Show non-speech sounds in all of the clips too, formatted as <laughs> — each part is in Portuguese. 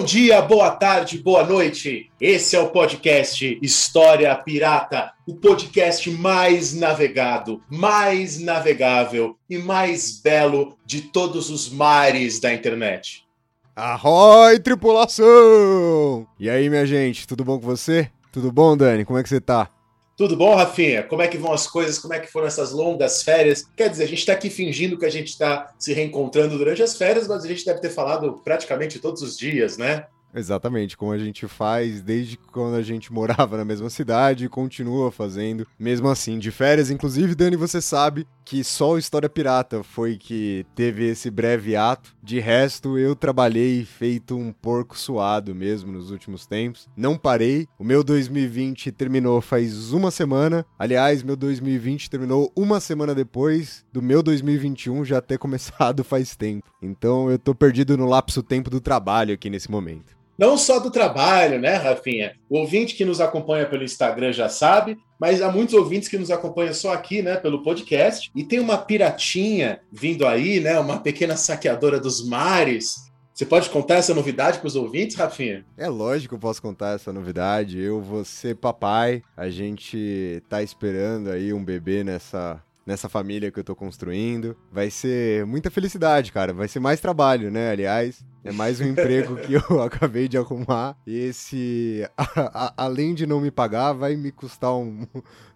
Bom dia, boa tarde, boa noite. Esse é o podcast História Pirata, o podcast mais navegado, mais navegável e mais belo de todos os mares da internet. Arroi, tripulação! E aí, minha gente, tudo bom com você? Tudo bom, Dani? Como é que você tá? Tudo bom, Rafinha? Como é que vão as coisas? Como é que foram essas longas férias? Quer dizer, a gente está aqui fingindo que a gente está se reencontrando durante as férias, mas a gente deve ter falado praticamente todos os dias, né? Exatamente, como a gente faz desde quando a gente <laughs> morava na mesma cidade e continua fazendo, mesmo assim, de férias. Inclusive, Dani, você sabe que só o História Pirata foi que teve esse breve ato. De resto, eu trabalhei feito um porco suado mesmo nos últimos tempos. Não parei. O meu 2020 terminou faz uma semana. Aliás, meu 2020 terminou uma semana depois do meu 2021 já ter <laughs> começado faz tempo. Então eu tô perdido no lapso tempo do trabalho aqui nesse momento. Não só do trabalho, né, Rafinha? O ouvinte que nos acompanha pelo Instagram já sabe, mas há muitos ouvintes que nos acompanham só aqui, né, pelo podcast. E tem uma piratinha vindo aí, né, uma pequena saqueadora dos mares. Você pode contar essa novidade para os ouvintes, Rafinha? É lógico que eu posso contar essa novidade. Eu vou ser papai. A gente tá esperando aí um bebê nessa nessa família que eu tô construindo. Vai ser muita felicidade, cara. Vai ser mais trabalho, né? Aliás, é mais um emprego que eu <laughs> acabei de arrumar. E esse, a, a, além de não me pagar, vai me custar um,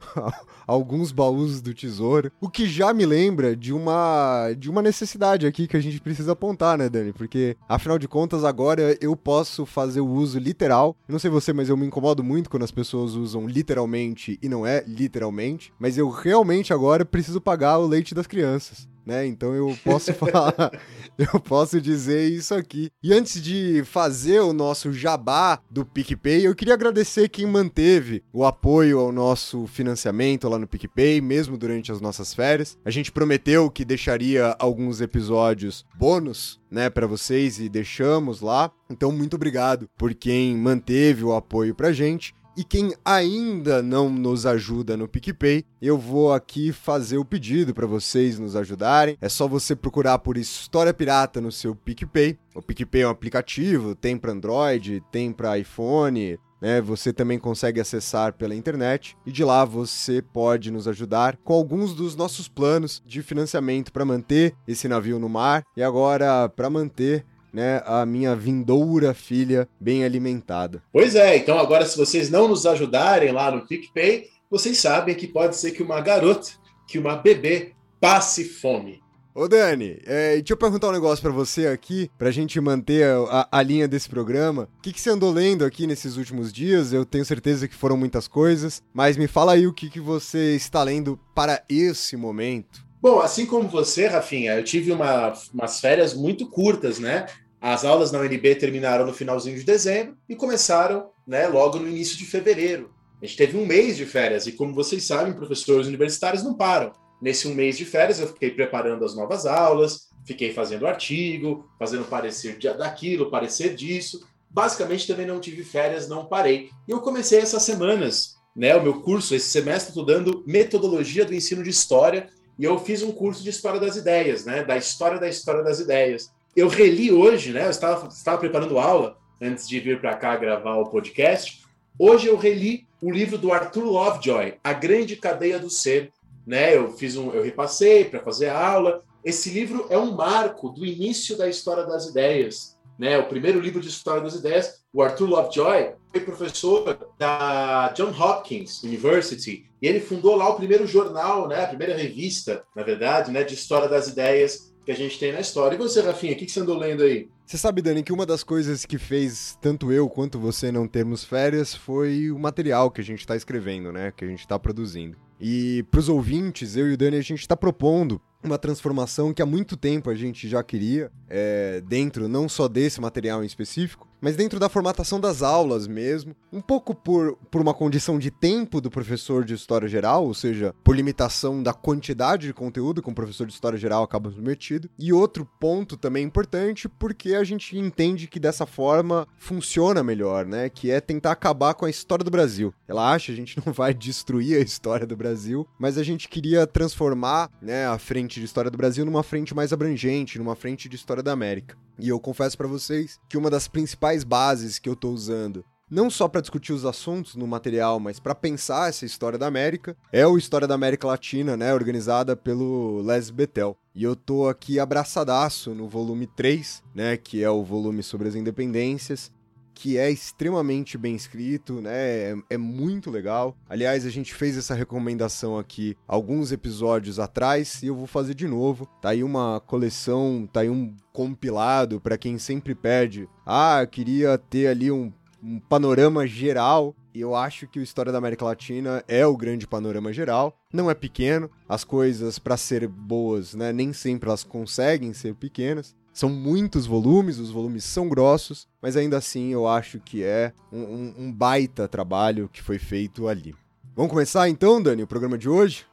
<laughs> alguns baús do tesouro. O que já me lembra de uma, de uma necessidade aqui que a gente precisa apontar, né, Dani? Porque, afinal de contas, agora eu posso fazer o uso literal. Não sei você, mas eu me incomodo muito quando as pessoas usam literalmente e não é literalmente. Mas eu realmente agora preciso pagar o leite das crianças né? Então eu posso <laughs> falar, eu posso dizer isso aqui. E antes de fazer o nosso jabá do PicPay, eu queria agradecer quem manteve o apoio ao nosso financiamento lá no PicPay, mesmo durante as nossas férias. A gente prometeu que deixaria alguns episódios bônus né, para vocês e deixamos lá. Então, muito obrigado por quem manteve o apoio pra gente. E quem ainda não nos ajuda no PicPay, eu vou aqui fazer o pedido para vocês nos ajudarem. É só você procurar por História Pirata no seu PicPay. O PicPay é um aplicativo, tem para Android, tem para iPhone, né? Você também consegue acessar pela internet e de lá você pode nos ajudar com alguns dos nossos planos de financiamento para manter esse navio no mar e agora para manter né, a minha vindoura filha bem alimentada. Pois é, então agora se vocês não nos ajudarem lá no PicPay, vocês sabem que pode ser que uma garota, que uma bebê passe fome. Ô Dani, é, deixa eu perguntar um negócio para você aqui, pra gente manter a, a linha desse programa. O que, que, você andou lendo aqui nesses últimos dias? Eu tenho certeza que foram muitas coisas, mas me fala aí o que, que você está lendo para esse momento. Bom, assim como você, Rafinha, eu tive uma, umas férias muito curtas, né? As aulas na UNB terminaram no finalzinho de dezembro e começaram né, logo no início de fevereiro. A gente teve um mês de férias e, como vocês sabem, professores universitários não param. Nesse um mês de férias, eu fiquei preparando as novas aulas, fiquei fazendo artigo, fazendo parecer daquilo, parecer disso. Basicamente, também não tive férias, não parei. E eu comecei essas semanas, né? O meu curso, esse semestre, estou dando metodologia do ensino de história e eu fiz um curso de história das ideias, né? Da história da história das ideias eu reli hoje, né? Eu estava, estava preparando aula antes de vir para cá gravar o podcast. Hoje eu reli o livro do Arthur Lovejoy, A Grande Cadeia do Ser. Né? Eu fiz um, eu repassei para fazer a aula. Esse livro é um marco do início da história das ideias. Né? O primeiro livro de história das ideias. O Arthur Lovejoy foi professor da John Hopkins University e ele fundou lá o primeiro jornal, né? A primeira revista, na verdade, né? De história das ideias que a gente tem na história. E você, Rafinha, o que, que você andou lendo aí? Você sabe, Dani, que uma das coisas que fez tanto eu quanto você não termos férias foi o material que a gente está escrevendo, né? Que a gente está produzindo. E para os ouvintes, eu e o Dani, a gente está propondo uma transformação que há muito tempo a gente já queria, é, dentro não só desse material em específico, mas dentro da formatação das aulas mesmo, um pouco por, por uma condição de tempo do professor de História Geral, ou seja, por limitação da quantidade de conteúdo que um professor de História Geral acaba submetido, e outro ponto também importante, porque a gente entende que dessa forma funciona melhor, né, que é tentar acabar com a história do Brasil. Ela acha a gente <laughs> não vai destruir a história do Brasil, mas a gente queria transformar, né, a frente de História do Brasil numa frente mais abrangente, numa frente de História da América. E eu confesso para vocês que uma das principais bases que eu tô usando não só para discutir os assuntos no material, mas para pensar essa história da América, é o História da América Latina, né, organizada pelo Les Betel. E eu tô aqui abraçadaço no volume 3, né, que é o volume sobre as independências, que é extremamente bem escrito, né? É, é, muito legal. Aliás, a gente fez essa recomendação aqui alguns episódios atrás e eu vou fazer de novo. Tá aí uma coleção, tá aí um compilado para quem sempre pede. Ah, eu queria ter ali um, um panorama geral e eu acho que o História da América Latina é o grande panorama geral. Não é pequeno, as coisas para ser boas, né, nem sempre elas conseguem ser pequenas. São muitos volumes, os volumes são grossos, mas ainda assim eu acho que é um, um, um baita trabalho que foi feito ali. Vamos começar então, Dani, o programa de hoje?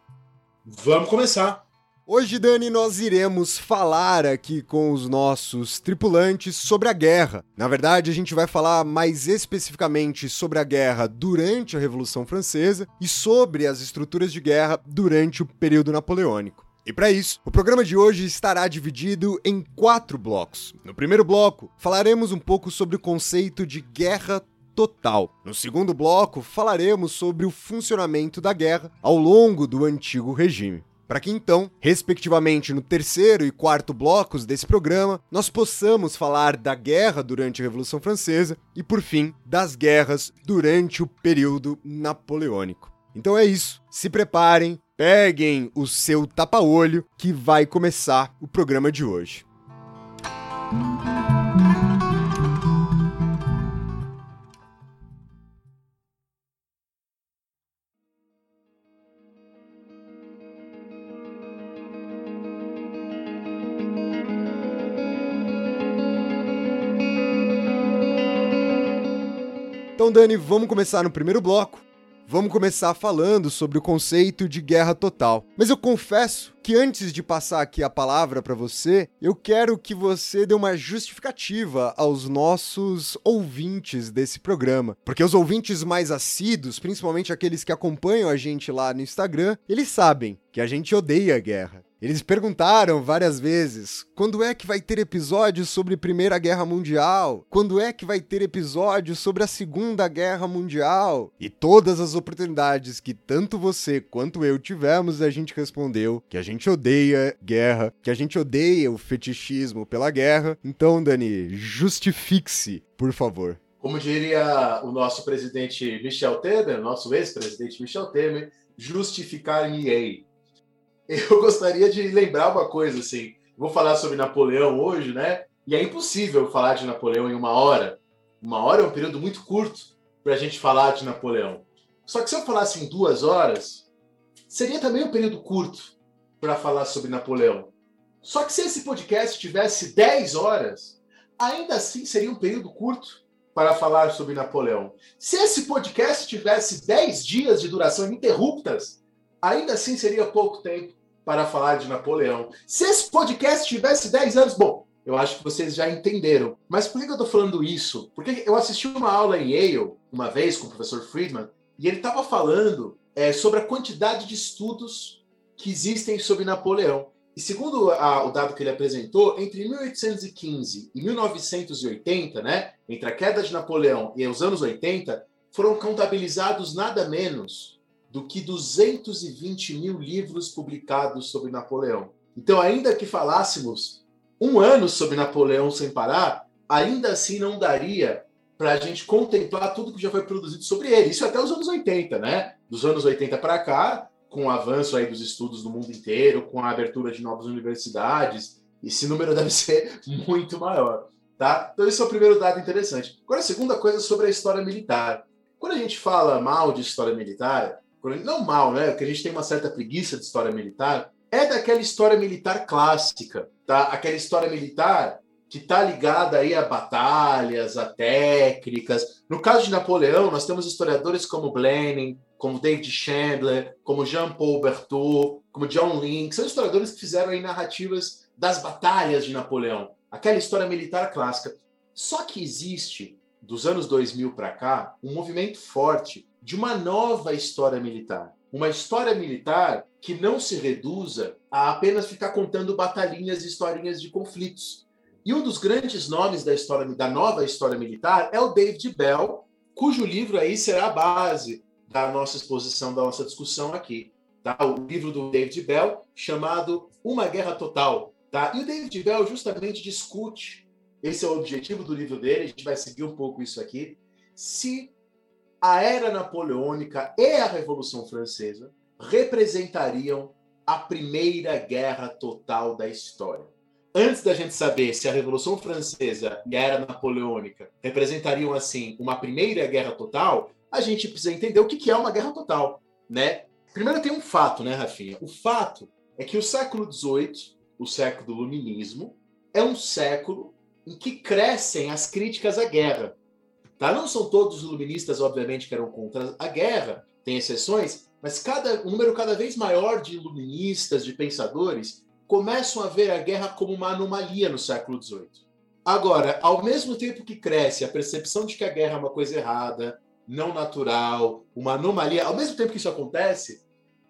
Vamos começar. Hoje, Dani, nós iremos falar aqui com os nossos tripulantes sobre a guerra. Na verdade, a gente vai falar mais especificamente sobre a guerra durante a Revolução Francesa e sobre as estruturas de guerra durante o período napoleônico. E para isso, o programa de hoje estará dividido em quatro blocos. No primeiro bloco, falaremos um pouco sobre o conceito de guerra total. No segundo bloco, falaremos sobre o funcionamento da guerra ao longo do antigo regime. Para que então, respectivamente no terceiro e quarto blocos desse programa, nós possamos falar da guerra durante a Revolução Francesa e, por fim, das guerras durante o período napoleônico. Então é isso. Se preparem, Peguem o seu tapa-olho que vai começar o programa de hoje. Então, Dani, vamos começar no primeiro bloco Vamos começar falando sobre o conceito de guerra total. Mas eu confesso que antes de passar aqui a palavra para você, eu quero que você dê uma justificativa aos nossos ouvintes desse programa. Porque os ouvintes mais assíduos, principalmente aqueles que acompanham a gente lá no Instagram, eles sabem que a gente odeia a guerra. Eles perguntaram várias vezes: quando é que vai ter episódio sobre Primeira Guerra Mundial? Quando é que vai ter episódio sobre a Segunda Guerra Mundial? E todas as oportunidades que tanto você quanto eu tivemos, a gente respondeu que a gente odeia guerra, que a gente odeia o fetichismo pela guerra. Então, Dani, justifique-se, por favor. Como diria o nosso presidente Michel Temer, nosso ex-presidente Michel Temer, justificar-me-ei eu gostaria de lembrar uma coisa, assim. Vou falar sobre Napoleão hoje, né? E é impossível falar de Napoleão em uma hora. Uma hora é um período muito curto para a gente falar de Napoleão. Só que se eu falasse em duas horas, seria também um período curto para falar sobre Napoleão. Só que se esse podcast tivesse 10 horas, ainda assim seria um período curto para falar sobre Napoleão. Se esse podcast tivesse 10 dias de duração ininterruptas, ainda assim seria pouco tempo para falar de Napoleão. Se esse podcast tivesse 10 anos, bom, eu acho que vocês já entenderam. Mas por que eu estou falando isso? Porque eu assisti uma aula em Yale, uma vez, com o professor Friedman, e ele estava falando é, sobre a quantidade de estudos que existem sobre Napoleão. E segundo a, o dado que ele apresentou, entre 1815 e 1980, né, entre a queda de Napoleão e os anos 80, foram contabilizados nada menos do que 220 mil livros publicados sobre Napoleão. Então, ainda que falássemos um ano sobre Napoleão sem parar, ainda assim não daria para a gente contemplar tudo que já foi produzido sobre ele. Isso até os anos 80, né? Dos anos 80 para cá, com o avanço aí dos estudos no mundo inteiro, com a abertura de novas universidades, esse número <laughs> deve ser muito maior, tá? Então esse é o primeiro dado interessante. Agora a segunda coisa sobre a história militar. Quando a gente fala mal de história militar, não mal, né? Porque a gente tem uma certa preguiça de história militar. é daquela história militar clássica, tá? Aquela história militar que está ligada aí a batalhas, a técnicas. No caso de Napoleão, nós temos historiadores como Blenheim, como David Chandler, como Jean-Paul Berthaud, como John Lynn, que são historiadores que fizeram aí narrativas das batalhas de Napoleão, aquela história militar clássica. Só que existe, dos anos 2000 para cá, um movimento forte de uma nova história militar. Uma história militar que não se reduza a apenas ficar contando batalhinhas e historinhas de conflitos. E um dos grandes nomes da história da nova história militar é o David Bell, cujo livro aí será a base da nossa exposição, da nossa discussão aqui. Tá? O livro do David Bell, chamado Uma Guerra Total. Tá? E o David Bell justamente discute, esse é o objetivo do livro dele, a gente vai seguir um pouco isso aqui, se a era napoleônica e a Revolução Francesa representariam a primeira guerra total da história. Antes da gente saber se a Revolução Francesa e a Era Napoleônica representariam assim uma primeira guerra total, a gente precisa entender o que é uma guerra total, né? Primeiro tem um fato, né, Rafinha? O fato é que o século XVIII, o século do Luminismo, é um século em que crescem as críticas à guerra. Tá? Não são todos os iluministas, obviamente, que eram contra a guerra, tem exceções, mas cada, um número cada vez maior de iluministas, de pensadores, começam a ver a guerra como uma anomalia no século XVIII. Agora, ao mesmo tempo que cresce a percepção de que a guerra é uma coisa errada, não natural, uma anomalia, ao mesmo tempo que isso acontece,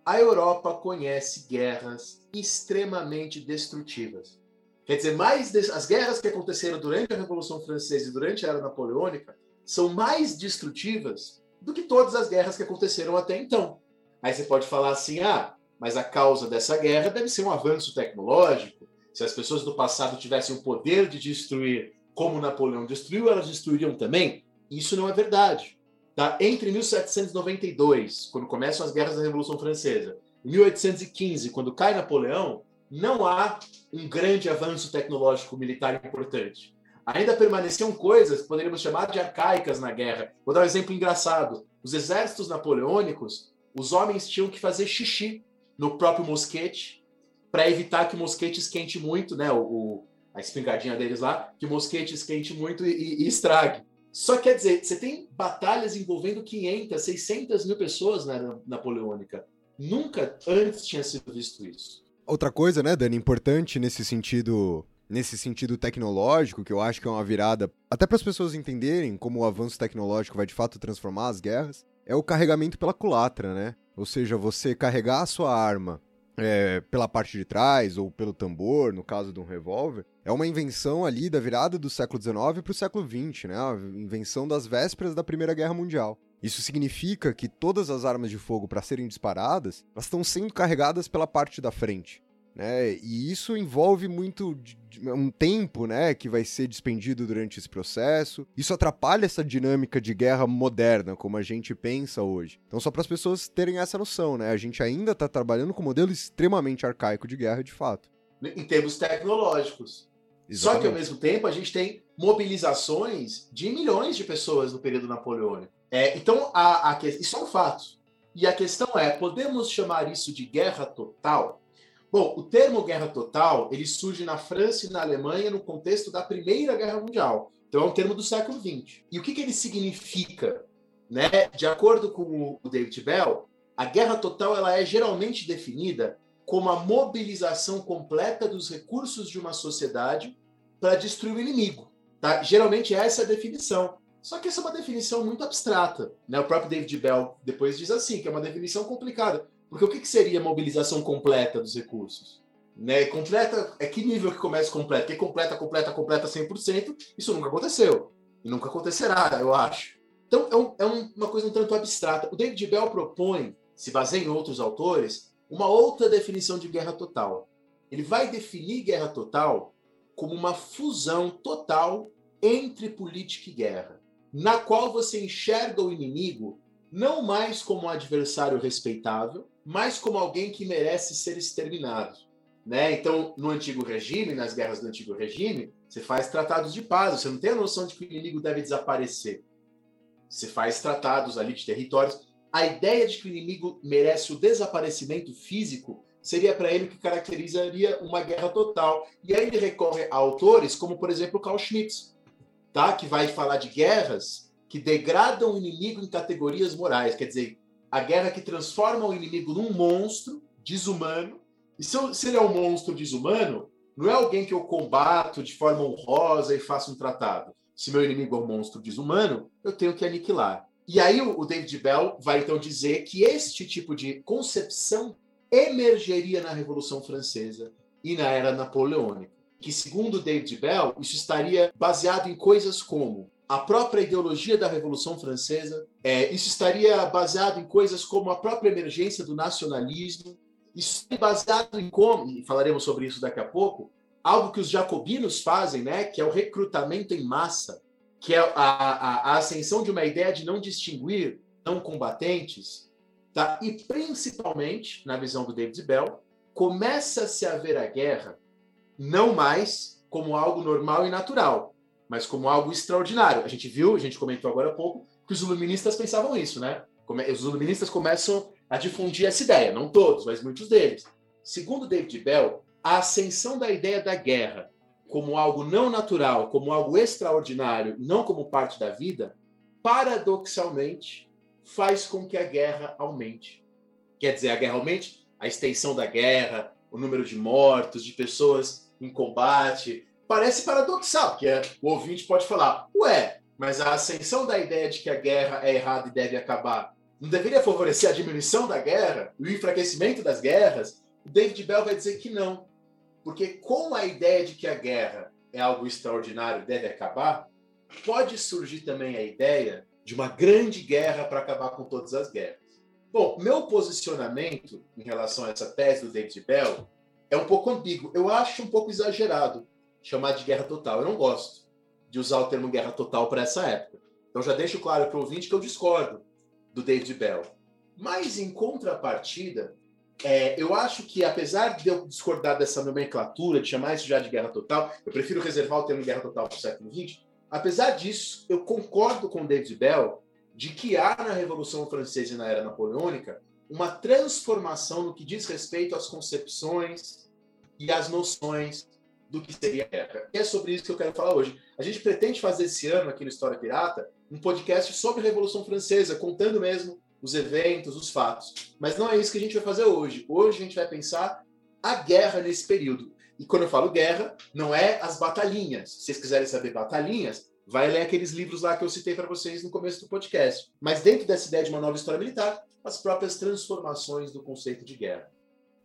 a Europa conhece guerras extremamente destrutivas. Quer dizer, mais as guerras que aconteceram durante a Revolução Francesa e durante a Era Napoleônica são mais destrutivas do que todas as guerras que aconteceram até então. Aí você pode falar assim: ah, mas a causa dessa guerra deve ser um avanço tecnológico. Se as pessoas do passado tivessem o poder de destruir como Napoleão destruiu, elas destruiriam também. Isso não é verdade. Tá? Entre 1792, quando começam as guerras da Revolução Francesa, e 1815, quando cai Napoleão, não há um grande avanço tecnológico militar importante. Ainda permaneciam coisas que poderíamos chamar de arcaicas na guerra. Vou dar um exemplo engraçado. Os exércitos napoleônicos os homens tinham que fazer xixi no próprio mosquete para evitar que o mosquete esquente muito, né? O, o, a espingardinha deles lá, que o mosquete esquente muito e, e, estrague. Só quer dizer, você tem batalhas envolvendo 500, 600 mil pessoas na napoleônica. Nunca antes tinha sido visto isso. Outra coisa, né, Dani, importante nesse sentido nesse sentido tecnológico, que eu acho que é uma virada, até para as pessoas entenderem como o avanço tecnológico vai de fato transformar as guerras, é o carregamento pela culatra, né? Ou seja, você carregar a sua arma é, pela parte de trás ou pelo tambor, no caso de um revólver, é uma invenção ali da virada do século XIX para o século XX, né? A invenção das vésperas da Primeira Guerra Mundial. Isso significa que todas as armas de fogo para serem disparadas, elas estão sendo carregadas pela parte da frente né? E isso envolve muito um tempo, né, que vai ser despendido durante esse processo. Isso atrapalha essa dinâmica de guerra moderna, como a gente pensa hoje. Então, só para as pessoas terem essa noção, né? A gente ainda está trabalhando com um modelo extremamente arcaico de guerra, de fato. Em termos tecnológicos. Exatamente. Só que ao mesmo tempo a gente tem mobilizações de milhões de pessoas no período napoleônico. É, então, a, a, isso é um fato. E a questão é: podemos chamar isso de guerra total? Bom, o termo guerra total ele surge na França e na Alemanha no contexto da Primeira Guerra Mundial. Então é um termo do século XX. E o que, que ele significa? Né? De acordo com o David Bell, a guerra total ela é geralmente definida como a mobilização completa dos recursos de uma sociedade para destruir o inimigo. Tá? Geralmente essa é a definição. Só que essa é uma definição muito abstrata. Né? O próprio David Bell depois diz assim, que é uma definição complicada. Porque o que, que seria mobilização completa dos recursos? Né? Completa, é que nível que começa completa? Que completa, completa, completa 100%, isso nunca aconteceu. E nunca acontecerá, eu acho. Então, é, um, é uma coisa um tanto abstrata. O David Bell propõe, se baseia em outros autores, uma outra definição de guerra total. Ele vai definir guerra total como uma fusão total entre política e guerra, na qual você enxerga o inimigo não mais como um adversário respeitável, mas como alguém que merece ser exterminado. Né? Então, no antigo regime, nas guerras do antigo regime, você faz tratados de paz, você não tem a noção de que o inimigo deve desaparecer. Você faz tratados ali de territórios. A ideia de que o inimigo merece o desaparecimento físico seria para ele o que caracterizaria uma guerra total. E aí ele recorre a autores como, por exemplo, Carl Schmitz, tá? que vai falar de guerras que degradam o inimigo em categorias morais, quer dizer, a guerra que transforma o inimigo num monstro desumano. E se, eu, se ele é um monstro desumano, não é alguém que eu combato de forma honrosa e faço um tratado. Se meu inimigo é um monstro desumano, eu tenho que aniquilar. E aí o David Bell vai então dizer que este tipo de concepção emergeria na Revolução Francesa e na era napoleônica. Que, segundo David Bell, isso estaria baseado em coisas como a própria ideologia da Revolução Francesa, é, isso estaria baseado em coisas como a própria emergência do nacionalismo, isso é baseado em como, e falaremos sobre isso daqui a pouco, algo que os jacobinos fazem, né, que é o recrutamento em massa, que é a, a, a ascensão de uma ideia de não distinguir não combatentes, tá? e principalmente, na visão do David Bell, começa-se a ver a guerra não mais como algo normal e natural, mas como algo extraordinário. A gente viu, a gente comentou agora há pouco, que os iluministas pensavam isso, né? Os iluministas começam a difundir essa ideia, não todos, mas muitos deles. Segundo David Bell, a ascensão da ideia da guerra como algo não natural, como algo extraordinário, não como parte da vida, paradoxalmente faz com que a guerra aumente. Quer dizer, a guerra aumente, a extensão da guerra, o número de mortos, de pessoas em combate, parece paradoxal, que é, o ouvinte pode falar, ué, mas a ascensão da ideia de que a guerra é errada e deve acabar não deveria favorecer a diminuição da guerra, o enfraquecimento das guerras? O David Bell vai dizer que não. Porque com a ideia de que a guerra é algo extraordinário deve acabar, pode surgir também a ideia de uma grande guerra para acabar com todas as guerras. Bom, meu posicionamento em relação a essa tese do David Bell é um pouco ambíguo. Eu acho um pouco exagerado chamar de guerra total. Eu não gosto de usar o termo guerra total para essa época. Então já deixo claro para o ouvinte que eu discordo do David Bell. Mas, em contrapartida, é, eu acho que, apesar de eu discordar dessa nomenclatura, de chamar isso já de guerra total, eu prefiro reservar o termo guerra total para o século XX. Apesar disso, eu concordo com David Bell de que há na Revolução Francesa e na Era Napoleônica uma transformação no que diz respeito às concepções e às noções do que seria a guerra. E é sobre isso que eu quero falar hoje. A gente pretende fazer esse ano aqui no História Pirata um podcast sobre a Revolução Francesa, contando mesmo os eventos, os fatos. Mas não é isso que a gente vai fazer hoje. Hoje a gente vai pensar a guerra nesse período. E quando eu falo guerra, não é as batalhinhas. Se vocês quiserem saber batalhinhas, vai ler aqueles livros lá que eu citei para vocês no começo do podcast. Mas dentro dessa ideia de uma nova história militar, as próprias transformações do conceito de guerra.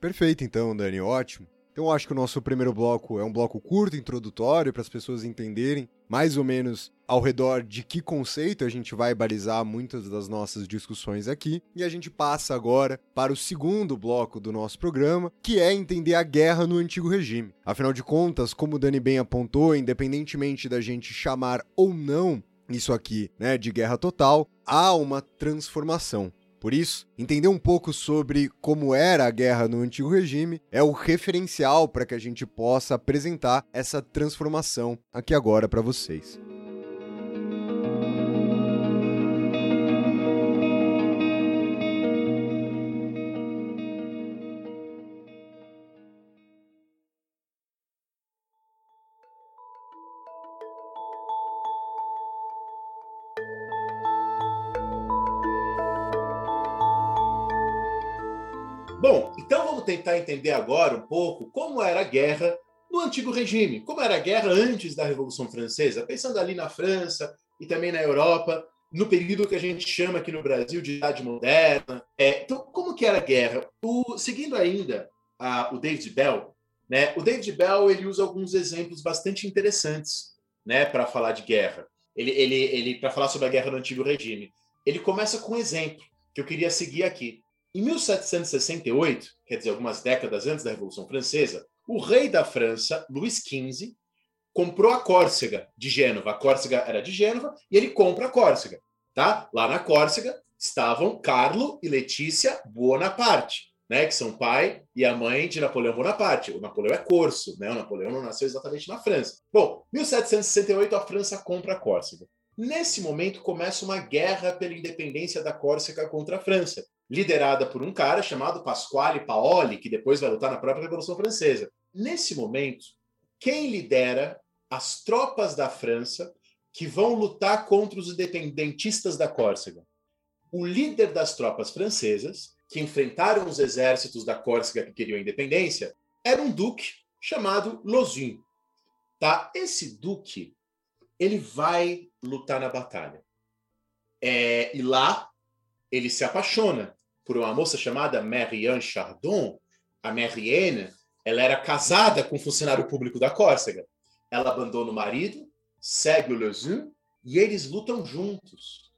Perfeito, então, Dani, ótimo. Então acho que o nosso primeiro bloco é um bloco curto, introdutório, para as pessoas entenderem mais ou menos ao redor de que conceito a gente vai balizar muitas das nossas discussões aqui. E a gente passa agora para o segundo bloco do nosso programa, que é entender a guerra no antigo regime. Afinal de contas, como o Dani bem apontou, independentemente da gente chamar ou não isso aqui, né, de guerra total, há uma transformação. Por isso, entender um pouco sobre como era a guerra no antigo regime é o referencial para que a gente possa apresentar essa transformação aqui agora para vocês. Tentar entender agora um pouco como era a guerra no antigo regime, como era a guerra antes da Revolução Francesa, pensando ali na França e também na Europa, no período que a gente chama aqui no Brasil de Idade Moderna. É, então, como que era a guerra? O, seguindo ainda a, o David Bell, né, o David Bell ele usa alguns exemplos bastante interessantes né, para falar de guerra. Ele, ele, ele para falar sobre a guerra no antigo regime. Ele começa com um exemplo que eu queria seguir aqui. Em 1768, quer dizer, algumas décadas antes da Revolução Francesa, o rei da França, Luís XV, comprou a Córcega de Gênova. A Córcega era de Gênova e ele compra a Córcega. Tá? Lá na Córcega estavam Carlo e Letícia Bonaparte, né, que são pai e a mãe de Napoleão Bonaparte. O Napoleão é corso, né? O Napoleão não nasceu exatamente na França. Bom, 1768 a França compra a Córcega. Nesse momento começa uma guerra pela independência da Córcega contra a França. Liderada por um cara chamado Pasquale Paoli, que depois vai lutar na própria Revolução Francesa. Nesse momento, quem lidera as tropas da França que vão lutar contra os independentistas da Córcega? O líder das tropas francesas, que enfrentaram os exércitos da Córcega que queriam a independência, era um duque chamado Lozin. Tá? Esse duque, ele vai lutar na batalha. É, e lá ele se apaixona por uma moça chamada Marianne Chardon. A Marianne, ela era casada com um funcionário público da Córcega. Ela abandona o marido, segue o Lezun e eles lutam juntos.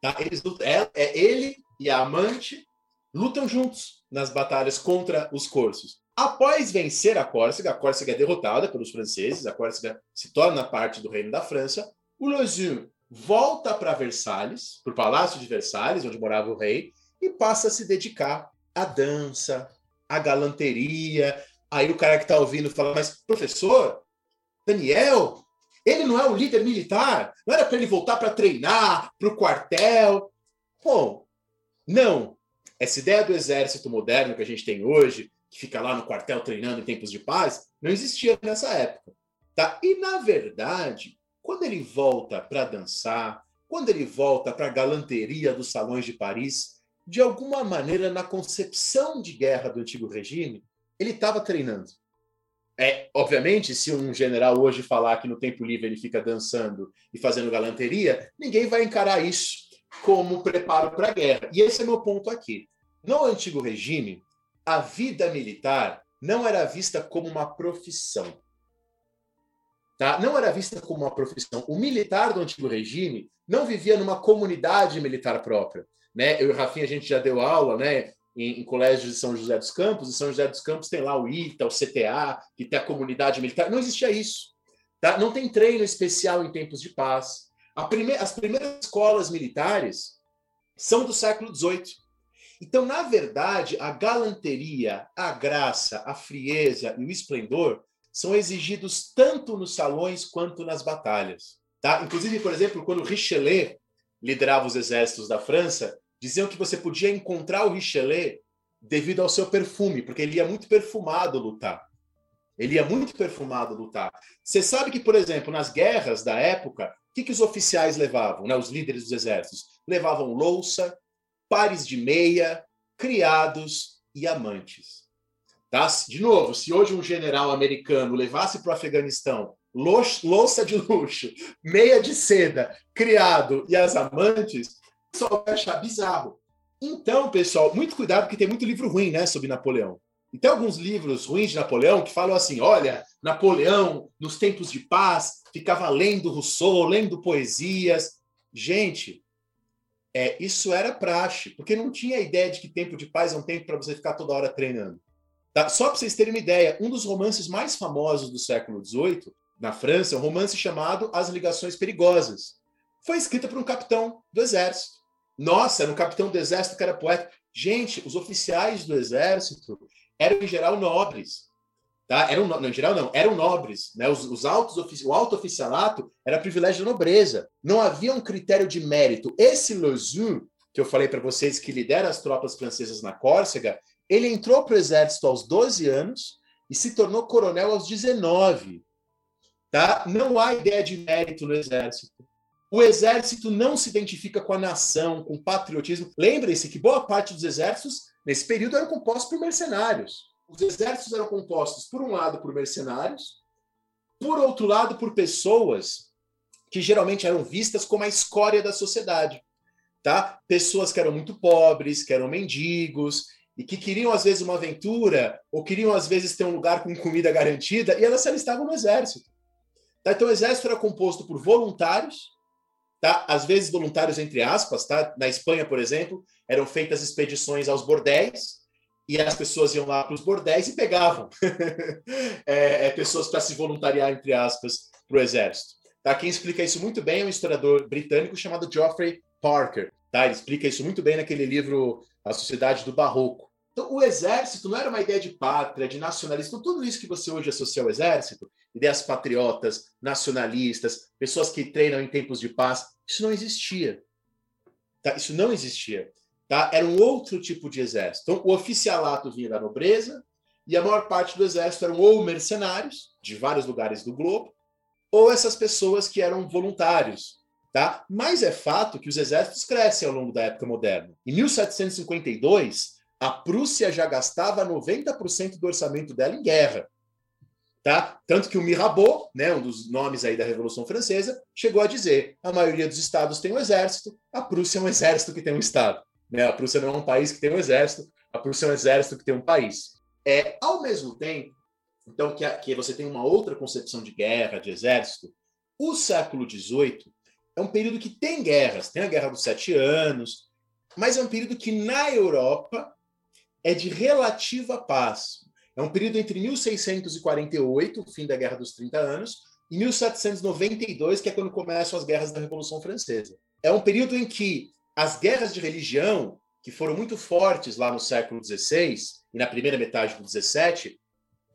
Tá? Eles lutam, é, é, ele e a amante lutam juntos nas batalhas contra os corsos. Após vencer a Córcega, a Córcega é derrotada pelos franceses, a Córcega se torna parte do reino da França, o Lezun volta para Versalhes, para o Palácio de Versalhes, onde morava o rei, e passa a se dedicar à dança, à galanteria. Aí o cara que está ouvindo fala: Mas, professor, Daniel, ele não é o líder militar? Não era para ele voltar para treinar, para o quartel? Bom, não. Essa ideia do exército moderno que a gente tem hoje, que fica lá no quartel treinando em tempos de paz, não existia nessa época. Tá? E, na verdade, quando ele volta para dançar, quando ele volta para a galanteria dos salões de Paris, de alguma maneira, na concepção de guerra do antigo regime, ele estava treinando. É, obviamente, se um general hoje falar que no tempo livre ele fica dançando e fazendo galanteria, ninguém vai encarar isso como preparo para a guerra. E esse é meu ponto aqui. No antigo regime, a vida militar não era vista como uma profissão. Tá? Não era vista como uma profissão. O militar do antigo regime não vivia numa comunidade militar própria. Né? Eu e o Rafinha, a gente já deu aula né, em, em colégios de São José dos Campos, e São José dos Campos tem lá o ITA, o CTA, que tem a comunidade militar. Não existia isso. Tá? Não tem treino especial em tempos de paz. Prime... As primeiras escolas militares são do século XVIII. Então, na verdade, a galanteria, a graça, a frieza e o esplendor são exigidos tanto nos salões quanto nas batalhas. Tá? Inclusive, por exemplo, quando Richelieu liderava os exércitos da França, diziam que você podia encontrar o Richelieu devido ao seu perfume, porque ele ia muito perfumado lutar. Ele ia muito perfumado lutar. Você sabe que, por exemplo, nas guerras da época, o que, que os oficiais levavam, né, os líderes dos exércitos? Levavam louça, pares de meia, criados e amantes. Tá? De novo, se hoje um general americano levasse para o Afeganistão louça de <laughs> luxo, meia de seda, criado e as amantes, pessoal vai achar bizarro. Então, pessoal, muito cuidado, porque tem muito livro ruim né, sobre Napoleão. E tem alguns livros ruins de Napoleão que falam assim: olha, Napoleão, nos tempos de paz, ficava lendo Rousseau, lendo poesias. Gente, é, isso era praxe, porque não tinha ideia de que tempo de paz é um tempo para você ficar toda hora treinando. Tá? Só para vocês terem uma ideia, um dos romances mais famosos do século XVIII, na França, é um romance chamado As Ligações Perigosas. Foi escrito por um capitão do exército. Nossa, era um capitão do exército que era poeta. Gente, os oficiais do exército eram, em geral, nobres. Tá? Eram, não, em geral, não, eram nobres. Né? Os, os altos, o alto oficialato era privilégio da nobreza. Não havia um critério de mérito. Esse Lezun, que eu falei para vocês, que lidera as tropas francesas na Córcega, ele entrou para o exército aos 12 anos e se tornou coronel aos 19. Tá? Não há ideia de mérito no exército. O exército não se identifica com a nação, com o patriotismo. Lembrem-se que boa parte dos exércitos, nesse período, eram compostos por mercenários. Os exércitos eram compostos, por um lado, por mercenários, por outro lado, por pessoas que geralmente eram vistas como a escória da sociedade. Tá? Pessoas que eram muito pobres, que eram mendigos, e que queriam às vezes uma aventura ou queriam às vezes ter um lugar com comida garantida e elas se alistavam no exército. Tá? Então o exército era composto por voluntários, tá? Às vezes voluntários entre aspas, tá? Na Espanha, por exemplo, eram feitas expedições aos bordéis e as pessoas iam lá para os bordéis e pegavam <laughs> é, é, pessoas para se voluntariar entre aspas para o exército. Tá? Quem explica isso muito bem é um historiador britânico chamado Geoffrey Parker. Tá? Ele explica isso muito bem naquele livro A Sociedade do Barroco. Então, o exército não era uma ideia de pátria, de nacionalismo. Tudo isso que você hoje associa ao exército, ideias patriotas, nacionalistas, pessoas que treinam em tempos de paz, isso não existia. Tá? Isso não existia. tá? Era um outro tipo de exército. Então, o oficialato vinha da nobreza e a maior parte do exército eram ou mercenários de vários lugares do globo, ou essas pessoas que eram voluntários, tá? Mas é fato que os exércitos crescem ao longo da época moderna. Em 1752, a Prússia já gastava 90% do orçamento dela em guerra. Tá? Tanto que o Mirabeau, né, um dos nomes aí da Revolução Francesa, chegou a dizer: a maioria dos estados tem um exército, a Prússia é um exército que tem um estado. Né? A Prússia não é um país que tem um exército, a Prússia é um exército que tem um país. É, ao mesmo tempo, então que, a, que você tem uma outra concepção de guerra, de exército, o século XVIII é um período que tem guerras, tem a Guerra dos Sete Anos, mas é um período que na Europa é de relativa paz. É um período entre 1648, o fim da Guerra dos 30 Anos, e 1792, que é quando começam as guerras da Revolução Francesa. É um período em que as guerras de religião, que foram muito fortes lá no século XVI e na primeira metade do XVII,